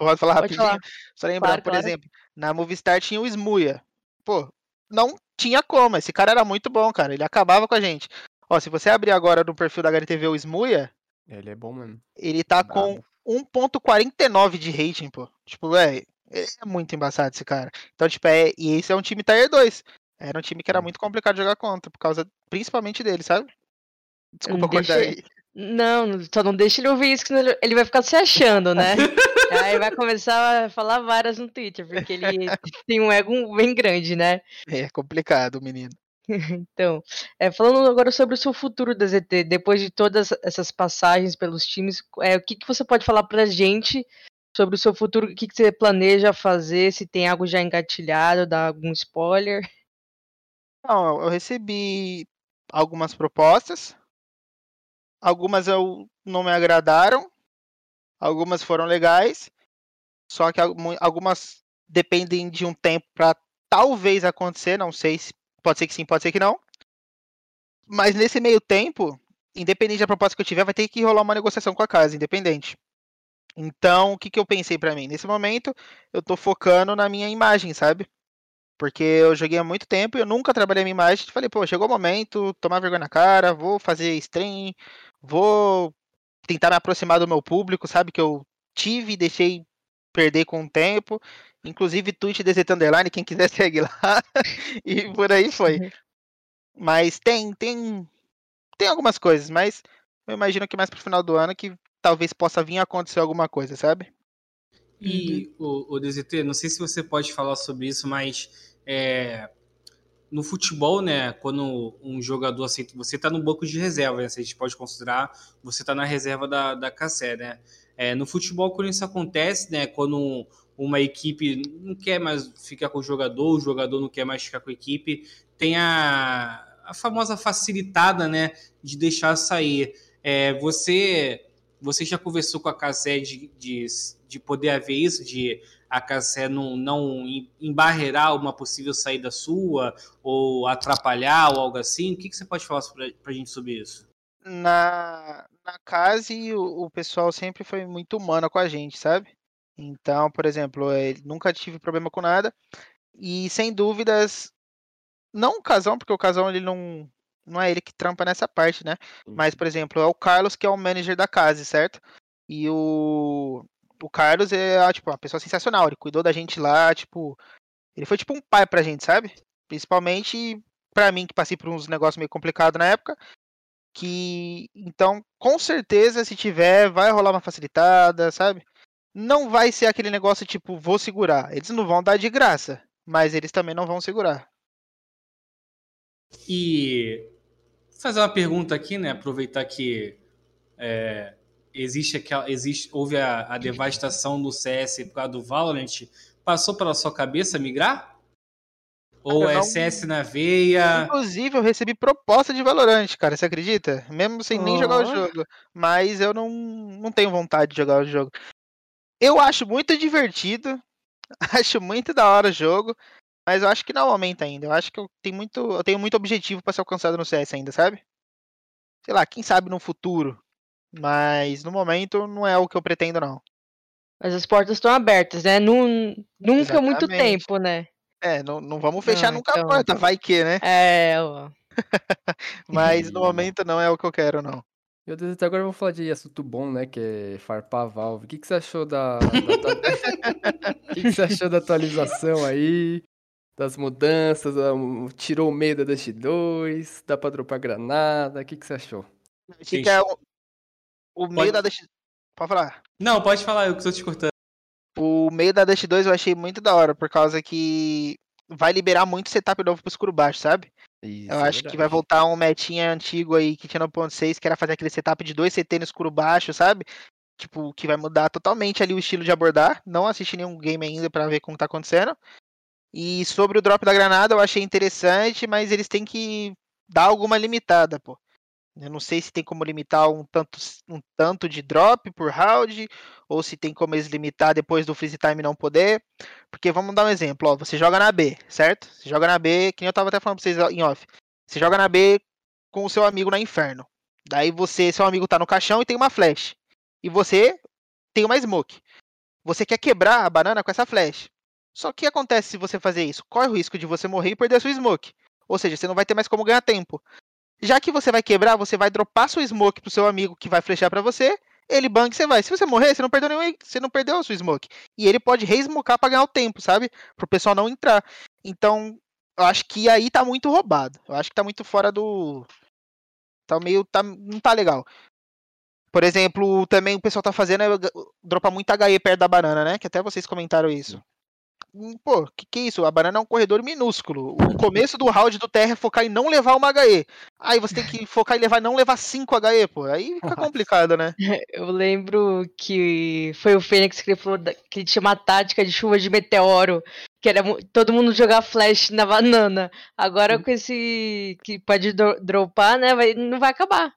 Pode falar Pode rapidinho? falar. Só lembrando, Claro, por claro. exemplo, na Movistar tinha o Smuia. Pô, não tinha como. Esse cara era muito bom, cara. Ele acabava com a gente. Ó, se você abrir agora no perfil da HLTV o Smuia, Ele é bom mesmo. ele tá com Brabo. 1.49 de rating, pô. Tipo, é, é muito embaçado esse cara. Então, tipo, é, e esse é um time Tier 2. Era um time que era Hum. muito complicado de jogar contra, por causa principalmente dele, sabe? Desculpa deixa- cortar aí. Não, só não deixa ele ouvir isso, que ele vai ficar se achando, né? [laughs] Aí vai começar a falar várias no Twitter, porque ele tem um ego bem grande, né? É complicado, menino. [laughs] Então, é, falando agora sobre o seu futuro da ZT, depois de todas essas passagens pelos times, é, o que, que você pode falar pra gente sobre o seu futuro? O que, que você planeja fazer? Se tem algo já engatilhado, dar algum spoiler? Não, eu recebi algumas propostas. Algumas eu não me agradaram. Algumas foram legais. Só que algu- algumas dependem de um tempo para talvez acontecer. Não sei se pode ser que sim, pode ser que não. Mas nesse meio tempo, independente da proposta que eu tiver, vai ter que rolar uma negociação com a casa, independente. Então, o que, que eu pensei pra mim? Nesse momento, eu tô focando na minha imagem, sabe? Porque eu joguei há muito tempo e eu nunca trabalhei a minha imagem. Falei, pô, chegou o momento, tomar vergonha na cara, vou fazer stream, vou tentar me aproximar do meu público, sabe? Que eu tive e deixei perder com o tempo. Inclusive, Twitch DZ Underline, quem quiser [laughs] segue lá. e por aí foi. Mas tem, tem, tem algumas coisas, mas eu imagino que mais pro final do ano que talvez possa vir a acontecer alguma coisa, sabe? E o, o DZT, não sei se você pode falar sobre isso, mas é, no futebol, né, quando um jogador assim, você tá no banco de reserva, né, se a gente pode considerar, você tá na reserva da, da Cassé, né? É, no futebol, quando isso acontece, né, quando uma equipe não quer mais ficar com o jogador, o jogador não quer mais ficar com a equipe, tem a, a famosa facilitada, né, de deixar sair. É, você você já conversou com a Cassé de, de, de poder haver isso, de a Cassé não, não embarrear uma possível saída sua, ou atrapalhar, ou algo assim? O que, que você pode falar pra, pra gente sobre isso? Na, na casa, o, o pessoal sempre foi muito humano com a gente, sabe? Então, por exemplo, eu nunca tive problema com nada. E sem dúvidas, não o Casão, porque o Casão ele não, não é ele que trampa nessa parte, né? Mas, por exemplo, é o Carlos que é o manager da casa, certo? E o, o Carlos é tipo, uma pessoa sensacional. Ele cuidou da gente lá, tipo. Ele foi tipo um pai pra gente, sabe? Principalmente pra mim, que passei por uns negócios meio complicados na época. Que. Então, com certeza, se tiver, vai rolar uma facilitada, sabe? Não vai ser aquele negócio tipo, vou segurar. Eles não vão dar de graça, mas eles também não vão segurar. E fazer uma pergunta aqui, né? Aproveitar que é, existe aquela, existe, houve a, a, devastação do CS por causa do Valorant. Passou pela sua cabeça migrar? Ou Cara, é não- CS na veia? Inclusive, eu recebi proposta de Valorant, cara, você acredita? Mesmo sem nem jogar o jogo. Mas eu não, não tenho vontade de jogar o jogo. Eu acho muito divertido, [laughs] acho muito da hora o jogo, mas eu acho que não momento ainda. Eu acho que eu tenho muito, eu tenho muito objetivo pra ser alcançado no CS ainda, sabe? Sei lá, quem sabe no futuro. Mas no momento não é o que eu pretendo, não. Mas as portas estão abertas, né? Nun- nunca é muito Exatamente. tempo, né? É, não, não vamos fechar Ah, nunca então. a porta, vai que, né? É, ó. [laughs] Mas no momento não é o que eu quero, não. Meu Deus, até agora eu vou falar de assunto bom, né? Que é farpar a Valve. O que, que você achou da. da [laughs] O que, que você achou da atualização aí? Das mudanças? da- Tirou o meio da Dust 2? Dá pra dropar granada? O que, que você achou? Que é o, o meio pode- da Dust... Pode falar. Não, pode falar, eu que estou te cortando. O meio da Dust 2 eu achei muito da hora, por causa que vai liberar muito setup novo pro escuro baixo, sabe? Isso, eu é acho que vai voltar um metinha antigo aí que tinha no ponto 6, que era fazer aquele setup de dois CT no escuro baixo, sabe? Tipo, que vai mudar totalmente ali o estilo de abordar. Não assisti nenhum game ainda pra ver como tá acontecendo. E sobre o drop da granada, eu achei interessante, mas eles têm que dar alguma limitada, pô. Eu não sei se tem como limitar um tanto, um tanto de drop por round, ou se tem como eles limitar depois do freeze time não poder. Porque vamos dar um exemplo, ó, você joga na B, certo? Você joga na B, que nem eu tava até falando pra vocês em off. Você joga na B com o seu amigo na inferno. Daí você, seu amigo tá no caixão e tem uma flash. E você tem uma smoke. Você quer quebrar a banana com essa flash. Só que acontece se você fazer isso? Corre o risco de você morrer e perder a sua smoke. Ou seja, você não vai ter mais como ganhar tempo. Já que você vai quebrar, você vai dropar sua smoke pro seu amigo que vai flechar para você. Ele bang, você vai. Se você morrer, você não perdeu nenhum, você não perdeu a sua smoke. E ele pode reesmocar para ganhar o tempo, sabe? Pro pessoal não entrar. Então, eu acho que aí tá muito roubado. Eu acho que tá muito fora do tá meio tá não tá legal. Por exemplo, também o pessoal tá fazendo é dropar muito HE perto da banana, né? Que até vocês comentaram isso. Hum, pô, que que é isso? A banana é um corredor minúsculo. O começo do round do Terra é focar em não levar uma HE. Aí você tem que [laughs] focar em levar não levar 5 HE, pô. Aí fica complicado, né? [laughs] Eu lembro que foi o Fênix que ele falou que tinha uma tática de chuva de meteoro, que era todo mundo jogar flash na banana. Agora com esse que pode dropar, né, vai, não vai acabar.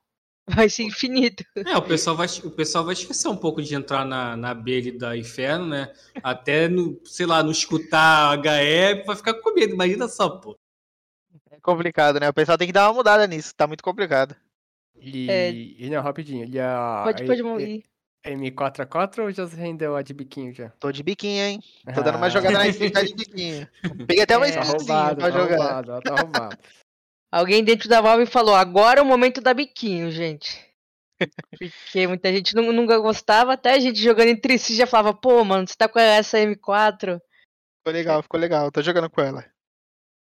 Vai ser infinito. É, o pessoal vai, o pessoal vai esquecer um pouco de entrar na, na B da Inferno, né? Até, no, sei lá, não escutar HE, vai ficar com medo. Imagina só, pô. É complicado, né? O pessoal tem que dar uma mudada nisso, tá muito complicado. E, é... e não, rapidinho, e a... Pode, pode morrer. M4A4 ou já rendeu a de biquinho já? Tô de biquinho, hein? Tô dando uma jogada na [laughs] de biquinho. Peguei até uma é, roubado, pra tá jogar. Roubado, tá roubado. Alguém dentro da Valve falou: agora é o momento da biquinho, gente. [laughs] Porque muita gente não, nunca gostava, até a gente jogando entre si já falava: pô, mano, você tá com essa M4? Ficou legal, ficou legal. Tô jogando com ela.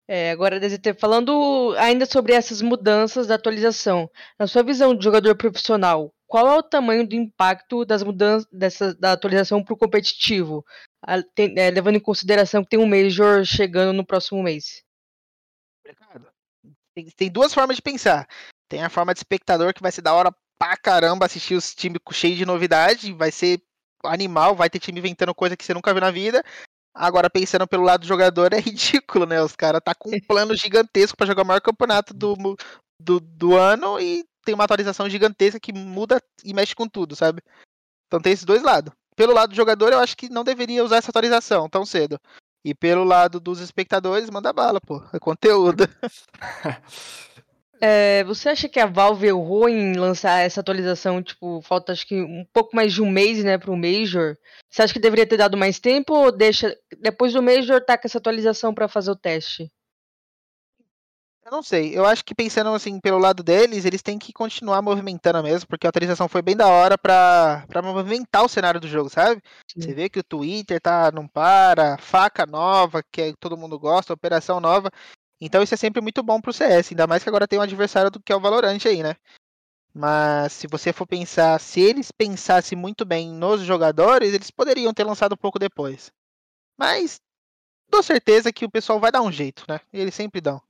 É, agora, DZT, falando ainda sobre essas mudanças da atualização, na sua visão de jogador profissional, qual é o tamanho do impacto das mudanças dessa, da atualização para o competitivo, a, tem, é, levando em consideração que tem um Major chegando no próximo mês? Obrigado. Tem, tem duas formas de pensar. Tem a forma de espectador que vai ser da hora pra caramba assistir os times cheios de novidade, vai ser animal, vai ter time inventando coisa que você nunca viu na vida. Agora, pensando pelo lado do jogador, é [laughs] ridículo, né? Os caras tá com um plano gigantesco para jogar o maior campeonato do, do, do ano e tem uma atualização gigantesca que muda e mexe com tudo, sabe? Então tem esses dois lados. Pelo lado do jogador, eu acho que não deveria usar essa atualização tão cedo. E pelo lado dos espectadores, manda bala, pô. É conteúdo. [laughs] É, você acha que a Valve errou em lançar essa atualização? Tipo, falta acho que um pouco mais de um mês, né, pro Major. Você acha que deveria ter dado mais tempo ou deixa depois do Major tá com essa atualização para fazer o teste? Não sei. Eu acho que pensando assim pelo lado deles, eles têm que continuar movimentando mesmo, porque a atualização foi bem da hora pra, pra movimentar o cenário do jogo, sabe? Sim. Você vê que o Twitter tá não para, faca nova, que é, todo mundo gosta, operação nova. Então isso é sempre muito bom pro CS, ainda mais que agora tem um adversário do que é o Valorant aí, né? Mas se você for pensar, se eles pensassem muito bem nos jogadores, eles poderiam ter lançado um pouco depois. Mas dou certeza que o pessoal vai dar um jeito, né? Eles sempre dão.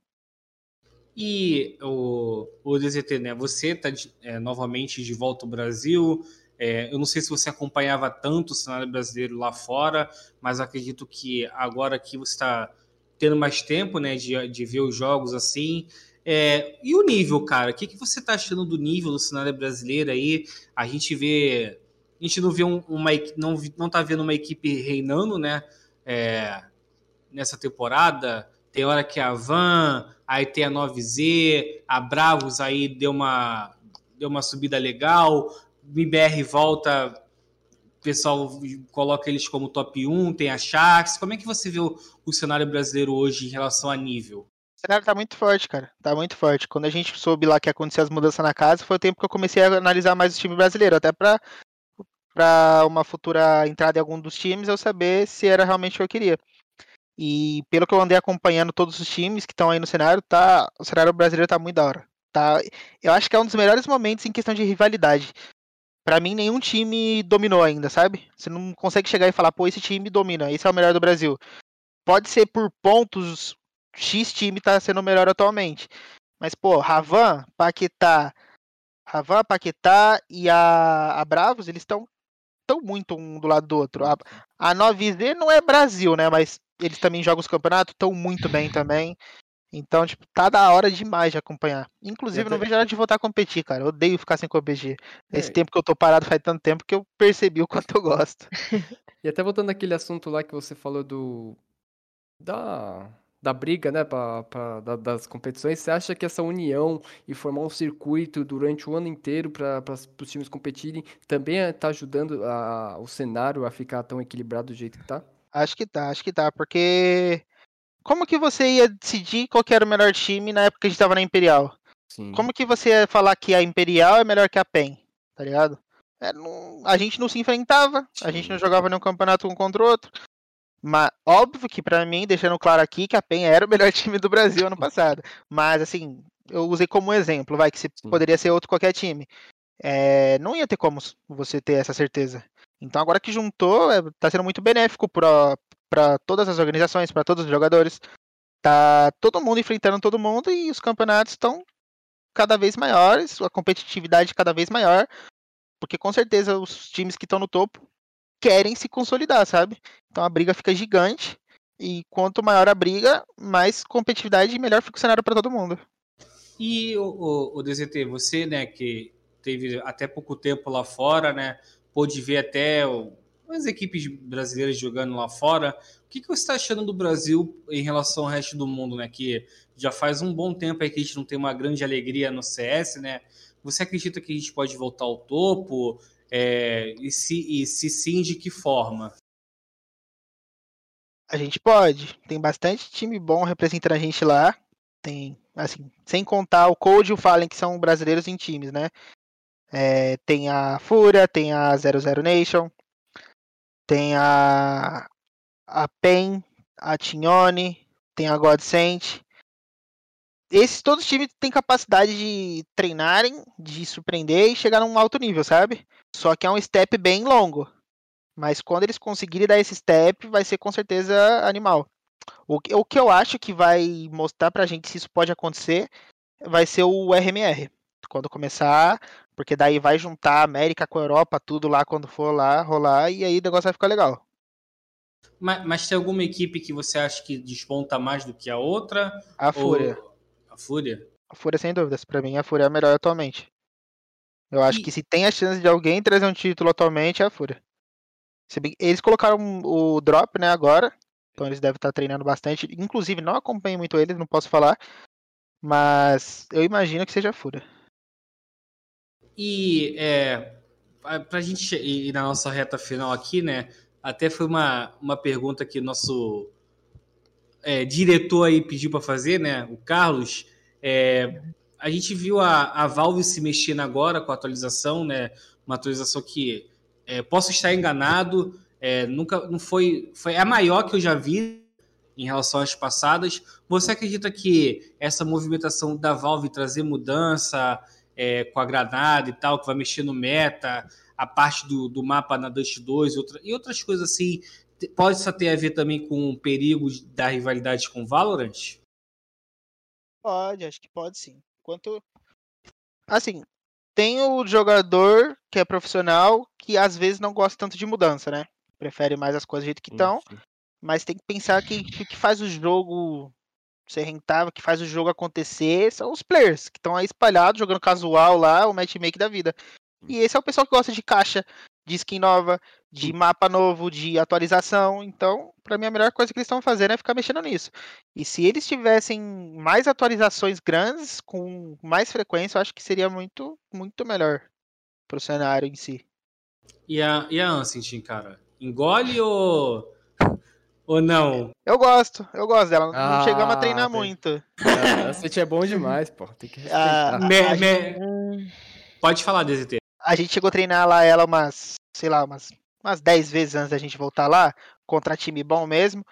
E o, o DZT, né? Você está é, novamente de volta ao Brasil. É, eu não sei se você acompanhava tanto o cenário brasileiro lá fora, mas acredito que agora que você está tendo mais tempo, né, de, de ver os jogos assim. É, e o nível, cara? O que, que você está achando do nível do cenário brasileiro aí? A gente vê. A gente não vê um, uma. Não, não tá vendo uma equipe reinando, né? É, nessa temporada. Tem hora que a Van, aí tem a 9Z, a Bravos aí deu uma, deu uma subida legal, MBR volta, o pessoal coloca eles como top 1, tem a Sharks. Como é que você vê o, o cenário brasileiro hoje em relação a nível? O cenário tá muito forte, cara. Tá muito forte. Quando a gente soube lá que aconteceu as mudanças na casa, foi o tempo que eu comecei a analisar mais o time brasileiro, até para para uma futura entrada em algum dos times eu saber se era realmente o que eu queria. E pelo que eu andei acompanhando todos os times que estão aí no cenário, tá, o cenário brasileiro tá muito da hora. Tá, eu acho que é um dos melhores momentos em questão de rivalidade. Para mim, nenhum time dominou ainda, sabe? Você não consegue chegar e falar, pô, esse time domina, esse é o melhor do Brasil. Pode ser por pontos, X time tá sendo o melhor atualmente. Mas, pô, Ravan, Paquetá, Ravan, Paquetá e a, a Bravos, eles estão tão muito um do lado do outro. A, a 9Z não é Brasil, né? Mas eles também jogam os campeonatos, estão muito bem também. Então, tipo, tá da hora demais de acompanhar. Inclusive, não vejo a hora de voltar a competir, cara. Eu odeio ficar sem competir. Esse É. tempo que eu tô parado faz tanto tempo que eu percebi o [laughs] quanto eu gosto. [laughs] E até voltando àquele assunto lá que você falou do. Da. Da briga, né, pra, pra- da- das competições, você acha que essa união e formar um circuito durante o ano inteiro para os times competirem também está ajudando a- o cenário a ficar tão equilibrado do jeito que tá? Acho que tá, acho que tá, porque. Como que você ia decidir qual que era o melhor time na época que a gente tava na Imperial? Sim. Como que você ia falar que a Imperial é melhor que a PEN? Tá ligado? É, não- a gente não se enfrentava, a gente não Sim. jogava nenhum campeonato um contra o outro. Mas óbvio que pra mim, deixando claro aqui, que a PEN era o melhor [laughs] time do Brasil ano [laughs] passado. Mas assim, eu usei como exemplo, vai, que se Sim. poderia ser outro qualquer time. É, não ia ter como você ter essa certeza. Então agora que juntou, é, tá sendo muito benéfico pra todas as organizações, pra todos os jogadores. Tá todo mundo enfrentando todo mundo e os campeonatos estão cada vez maiores, a competitividade cada vez maior, porque com certeza os times que estão no topo querem se consolidar, sabe? Então a briga fica gigante e quanto maior a briga, mais competitividade e melhor fica o cenário para todo mundo. E o, o, o DZT, você, né, que teve até pouco tempo lá fora, né, pôde ver até as equipes brasileiras jogando lá fora. O que, que você está achando do Brasil em relação ao resto do mundo, né, que já faz um bom tempo aí que a gente não tem uma grande alegria no CS, né? Você acredita que a gente pode voltar ao topo? É, e, se, e se sim, de que forma? A gente pode, tem bastante time bom representando a gente lá. Tem, assim, sem contar o Code e o Fallen, que são brasileiros em times, né? É, tem a Fúria, tem a 00 Nation, tem a, a PEN, a Tignone, tem a Godsent. Esses todos os times têm capacidade de treinarem, de surpreender e chegar num alto nível, sabe? Só que é um step bem longo. Mas quando eles conseguirem dar esse step, vai ser com certeza animal. O, o que eu acho que vai mostrar pra gente se isso pode acontecer vai ser o RMR. Quando começar, porque daí vai juntar a América com a Europa, tudo lá quando for lá rolar, e aí o negócio vai ficar legal. Mas, mas tem alguma equipe que você acha que desponta mais do que a outra? A Fúria. Ou... A Fúria? A Fúria, sem dúvidas. Pra mim, a Fúria é a melhor atualmente. Eu acho E- que se tem a chance de alguém trazer um título atualmente, é a Fúria. Eles colocaram o drop, né, agora. Então eles devem estar treinando bastante. Inclusive, não acompanho muito eles, não posso falar. Mas eu imagino que seja a Fúria. E é, para a gente ir na nossa reta final aqui, né? Até foi uma, uma pergunta que o nosso é, diretor aí pediu para fazer, né? O Carlos. É, a gente viu a, a Valve se mexendo agora com a atualização, né? Uma atualização que é, posso estar enganado, é, nunca não foi foi a maior que eu já vi em relação às passadas. Você acredita que essa movimentação da Valve trazer mudança é, com a granada e tal, que vai mexer no meta, a parte do, do mapa na Dust 2 e, outra, e outras coisas assim, pode isso ter a ver também com o perigo da rivalidade com Valorant? Pode, acho que pode sim. Quanto. Assim, tem o jogador que é profissional que às vezes não gosta tanto de mudança, né? Prefere mais as coisas do jeito que estão. Mas tem que pensar que que o que faz o jogo ser rentável, que faz o jogo acontecer, são os players que estão aí espalhados, jogando casual lá, o matchmake da vida. E esse é o pessoal que gosta de caixa, de skin nova, de mapa novo, de atualização. Então, pra mim, a melhor coisa que eles estão fazendo é ficar mexendo nisso. E se eles tivessem mais atualizações grandes, com mais frequência, eu acho que seria muito, muito melhor pro cenário em si. E a, e a Ansem, cara? Engole ou, ou não? Eu gosto, eu gosto dela. não Ah, chegamos a treinar tem- muito. Ah, Esse é bom demais, pô. Tem que Ah, respeitar. Me- a me- Hum, pode falar, DZT. a gente chegou a treinar lá ela umas, sei lá, umas, umas 10 vezes antes da gente voltar lá, contra time bom mesmo.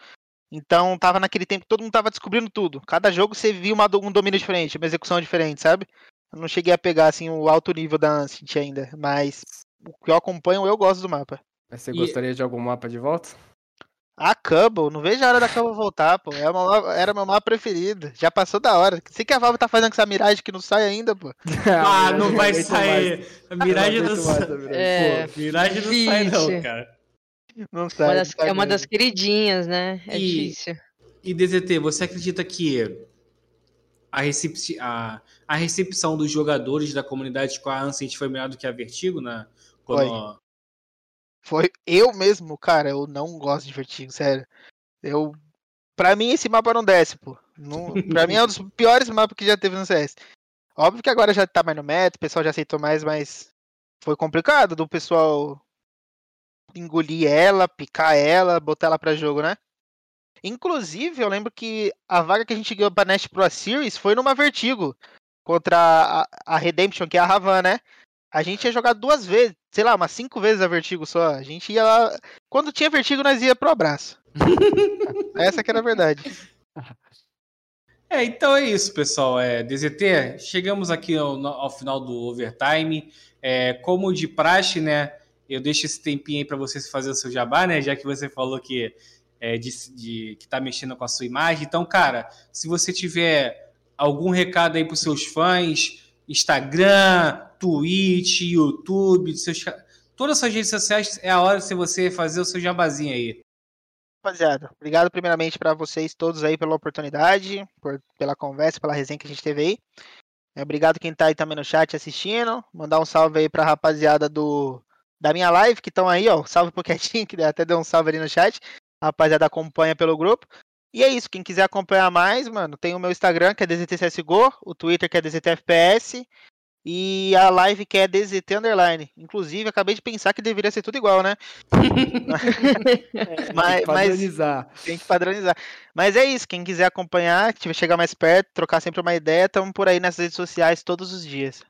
Então tava naquele tempo que todo mundo tava descobrindo tudo. Cada jogo você via uma, um domínio diferente, uma execução diferente, sabe? Eu não cheguei a pegar assim o alto nível da Ancient ainda, mas o que eu acompanho, eu gosto do mapa. Mas você E- gostaria de algum mapa de volta? A Cubble, não vejo a hora da Cubble voltar, pô. É meu mapa- era meu mapa preferido. Já passou da hora. Sei que a Valve tá fazendo com essa Mirage que não sai ainda, pô. [laughs] Ah, não eu vai sair. mais. A Mirage Eu não mais sai. É, Pô, Mirage não sai, não, cara. Não sai. uma não das- sai é uma mesmo. das queridinhas, né? É E- difícil. E DZT, você acredita que a, recep a, a recepção dos jogadores da comunidade com a Ancient foi melhor do que a Vertigo, né? Quando... Foi. eu mesmo, cara, eu não gosto de Vertigo, sério. Eu. Pra mim, esse mapa não desce, pô. Não, pra mim é um dos [laughs] piores mapas que já teve no CS. Óbvio que agora já tá mais no meta, o pessoal já aceitou mais, mas foi complicado do pessoal engolir ela, picar ela, botar ela pra jogo, né? Inclusive, eu lembro que a vaga que a gente ganhou pra Nest Pro Series foi numa Vertigo contra a, a Redemption, que é a Ravan, né? A gente ia jogar duas vezes, sei lá, umas cinco vezes a Vertigo só. A gente ia lá. Quando tinha Vertigo, nós ia pro abraço. [laughs] Essa que era a verdade. É, então é isso, pessoal. É, DZT, chegamos aqui ao, ao final do overtime. É, como de praxe, né? Eu deixo esse tempinho aí para você fazer o seu jabá, né? Já que você falou que é, de, de, que tá mexendo com a sua imagem. Então, cara, se você tiver algum recado aí para seus fãs, Instagram, Twitch, YouTube, seus, todas as suas redes sociais, é a hora de você fazer o seu jabazinho aí rapaziada. Obrigado primeiramente para vocês todos aí pela oportunidade, por, pela conversa, pela resenha que a gente teve aí. É, obrigado quem tá aí também no chat assistindo. Mandar um salve aí pra rapaziada do da minha live que estão aí, ó. Salve pro Quietinho, que até deu um salve ali no chat. A rapaziada acompanha pelo grupo. E é isso, quem quiser acompanhar mais, mano, tem o meu Instagram, que é DZTCSGO, o Twitter, que é DZTFPS, e a live que é DZT Underline. Inclusive, acabei de pensar que deveria ser tudo igual, né? [laughs] é, mas, tem que padronizar. Mas, tem que padronizar. Mas é isso, quem quiser acompanhar, tiver chegar mais perto, trocar sempre uma ideia, estamos por aí nas redes sociais todos os dias.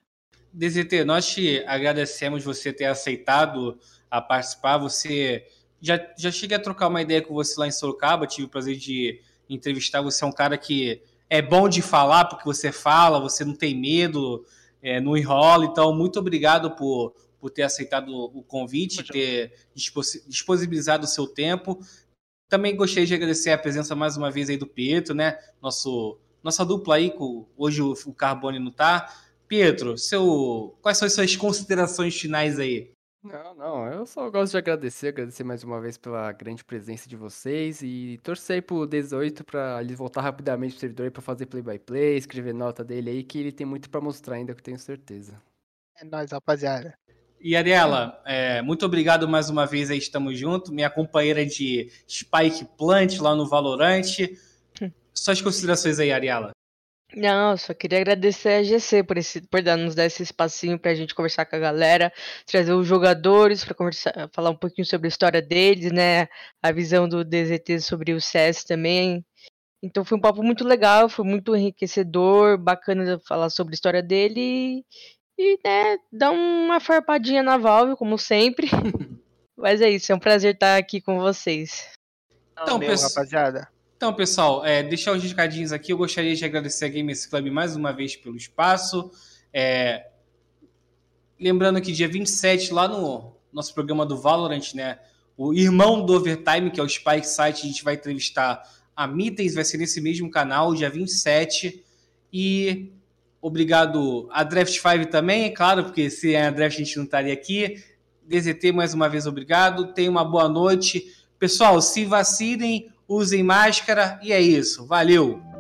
DZT, nós te agradecemos você ter aceitado a participar. Você já, já cheguei a trocar uma ideia com você lá em Sorocaba, tive o prazer de entrevistar. Você é um cara que é bom de falar porque você fala, você não tem medo é, não enrola. Então, muito obrigado por, por ter aceitado o convite, muito ter disponibilizado o seu tempo. Também gostaria de agradecer a presença mais uma vez aí do Pietro, né? Nosso, nossa dupla aí, com, hoje o, o Carbone não tá. Pietro, seu, quais são as suas considerações finais aí? Não, não, eu só gosto de agradecer, agradecer mais uma vez pela grande presença de vocês e torcer pro 18 para ele voltar rapidamente pro servidor para fazer play by play, escrever nota dele aí, que ele tem muito para mostrar ainda, que eu tenho certeza. É nóis, rapaziada. E Ariela, é, muito obrigado mais uma vez aí, estamos juntos. Minha companheira de Spike Plant lá no Valorante. Hum. Suas considerações aí, Ariela. Não, só queria agradecer a GC por, esse, por dar, nos dar esse espacinho pra gente conversar com a galera, trazer os jogadores para conversar, falar um pouquinho sobre a história deles, né? A visão do DZT sobre o CS também. Então foi um papo muito legal, foi muito enriquecedor, bacana falar sobre a história dele e, né, dar uma farpadinha na Valve, como sempre. [laughs] Mas é isso, é um prazer estar aqui com vocês. Então, Meu, rapaziada. Então, pessoal, é, deixar os recadinhos aqui. Eu gostaria de agradecer a Gamers Club mais uma vez pelo espaço. É, lembrando que dia 27, lá no nosso programa do Valorant, né? O irmão do Overtime, que é o Spike Site, a gente vai entrevistar a Mittens, vai ser nesse mesmo canal, dia 27. E obrigado a Draft 5 também, é claro, porque se é a Draft a gente não estaria aqui. DZT, mais uma vez, obrigado. Tenha uma boa noite. Pessoal, se vacinem usem máscara e é isso. Valeu!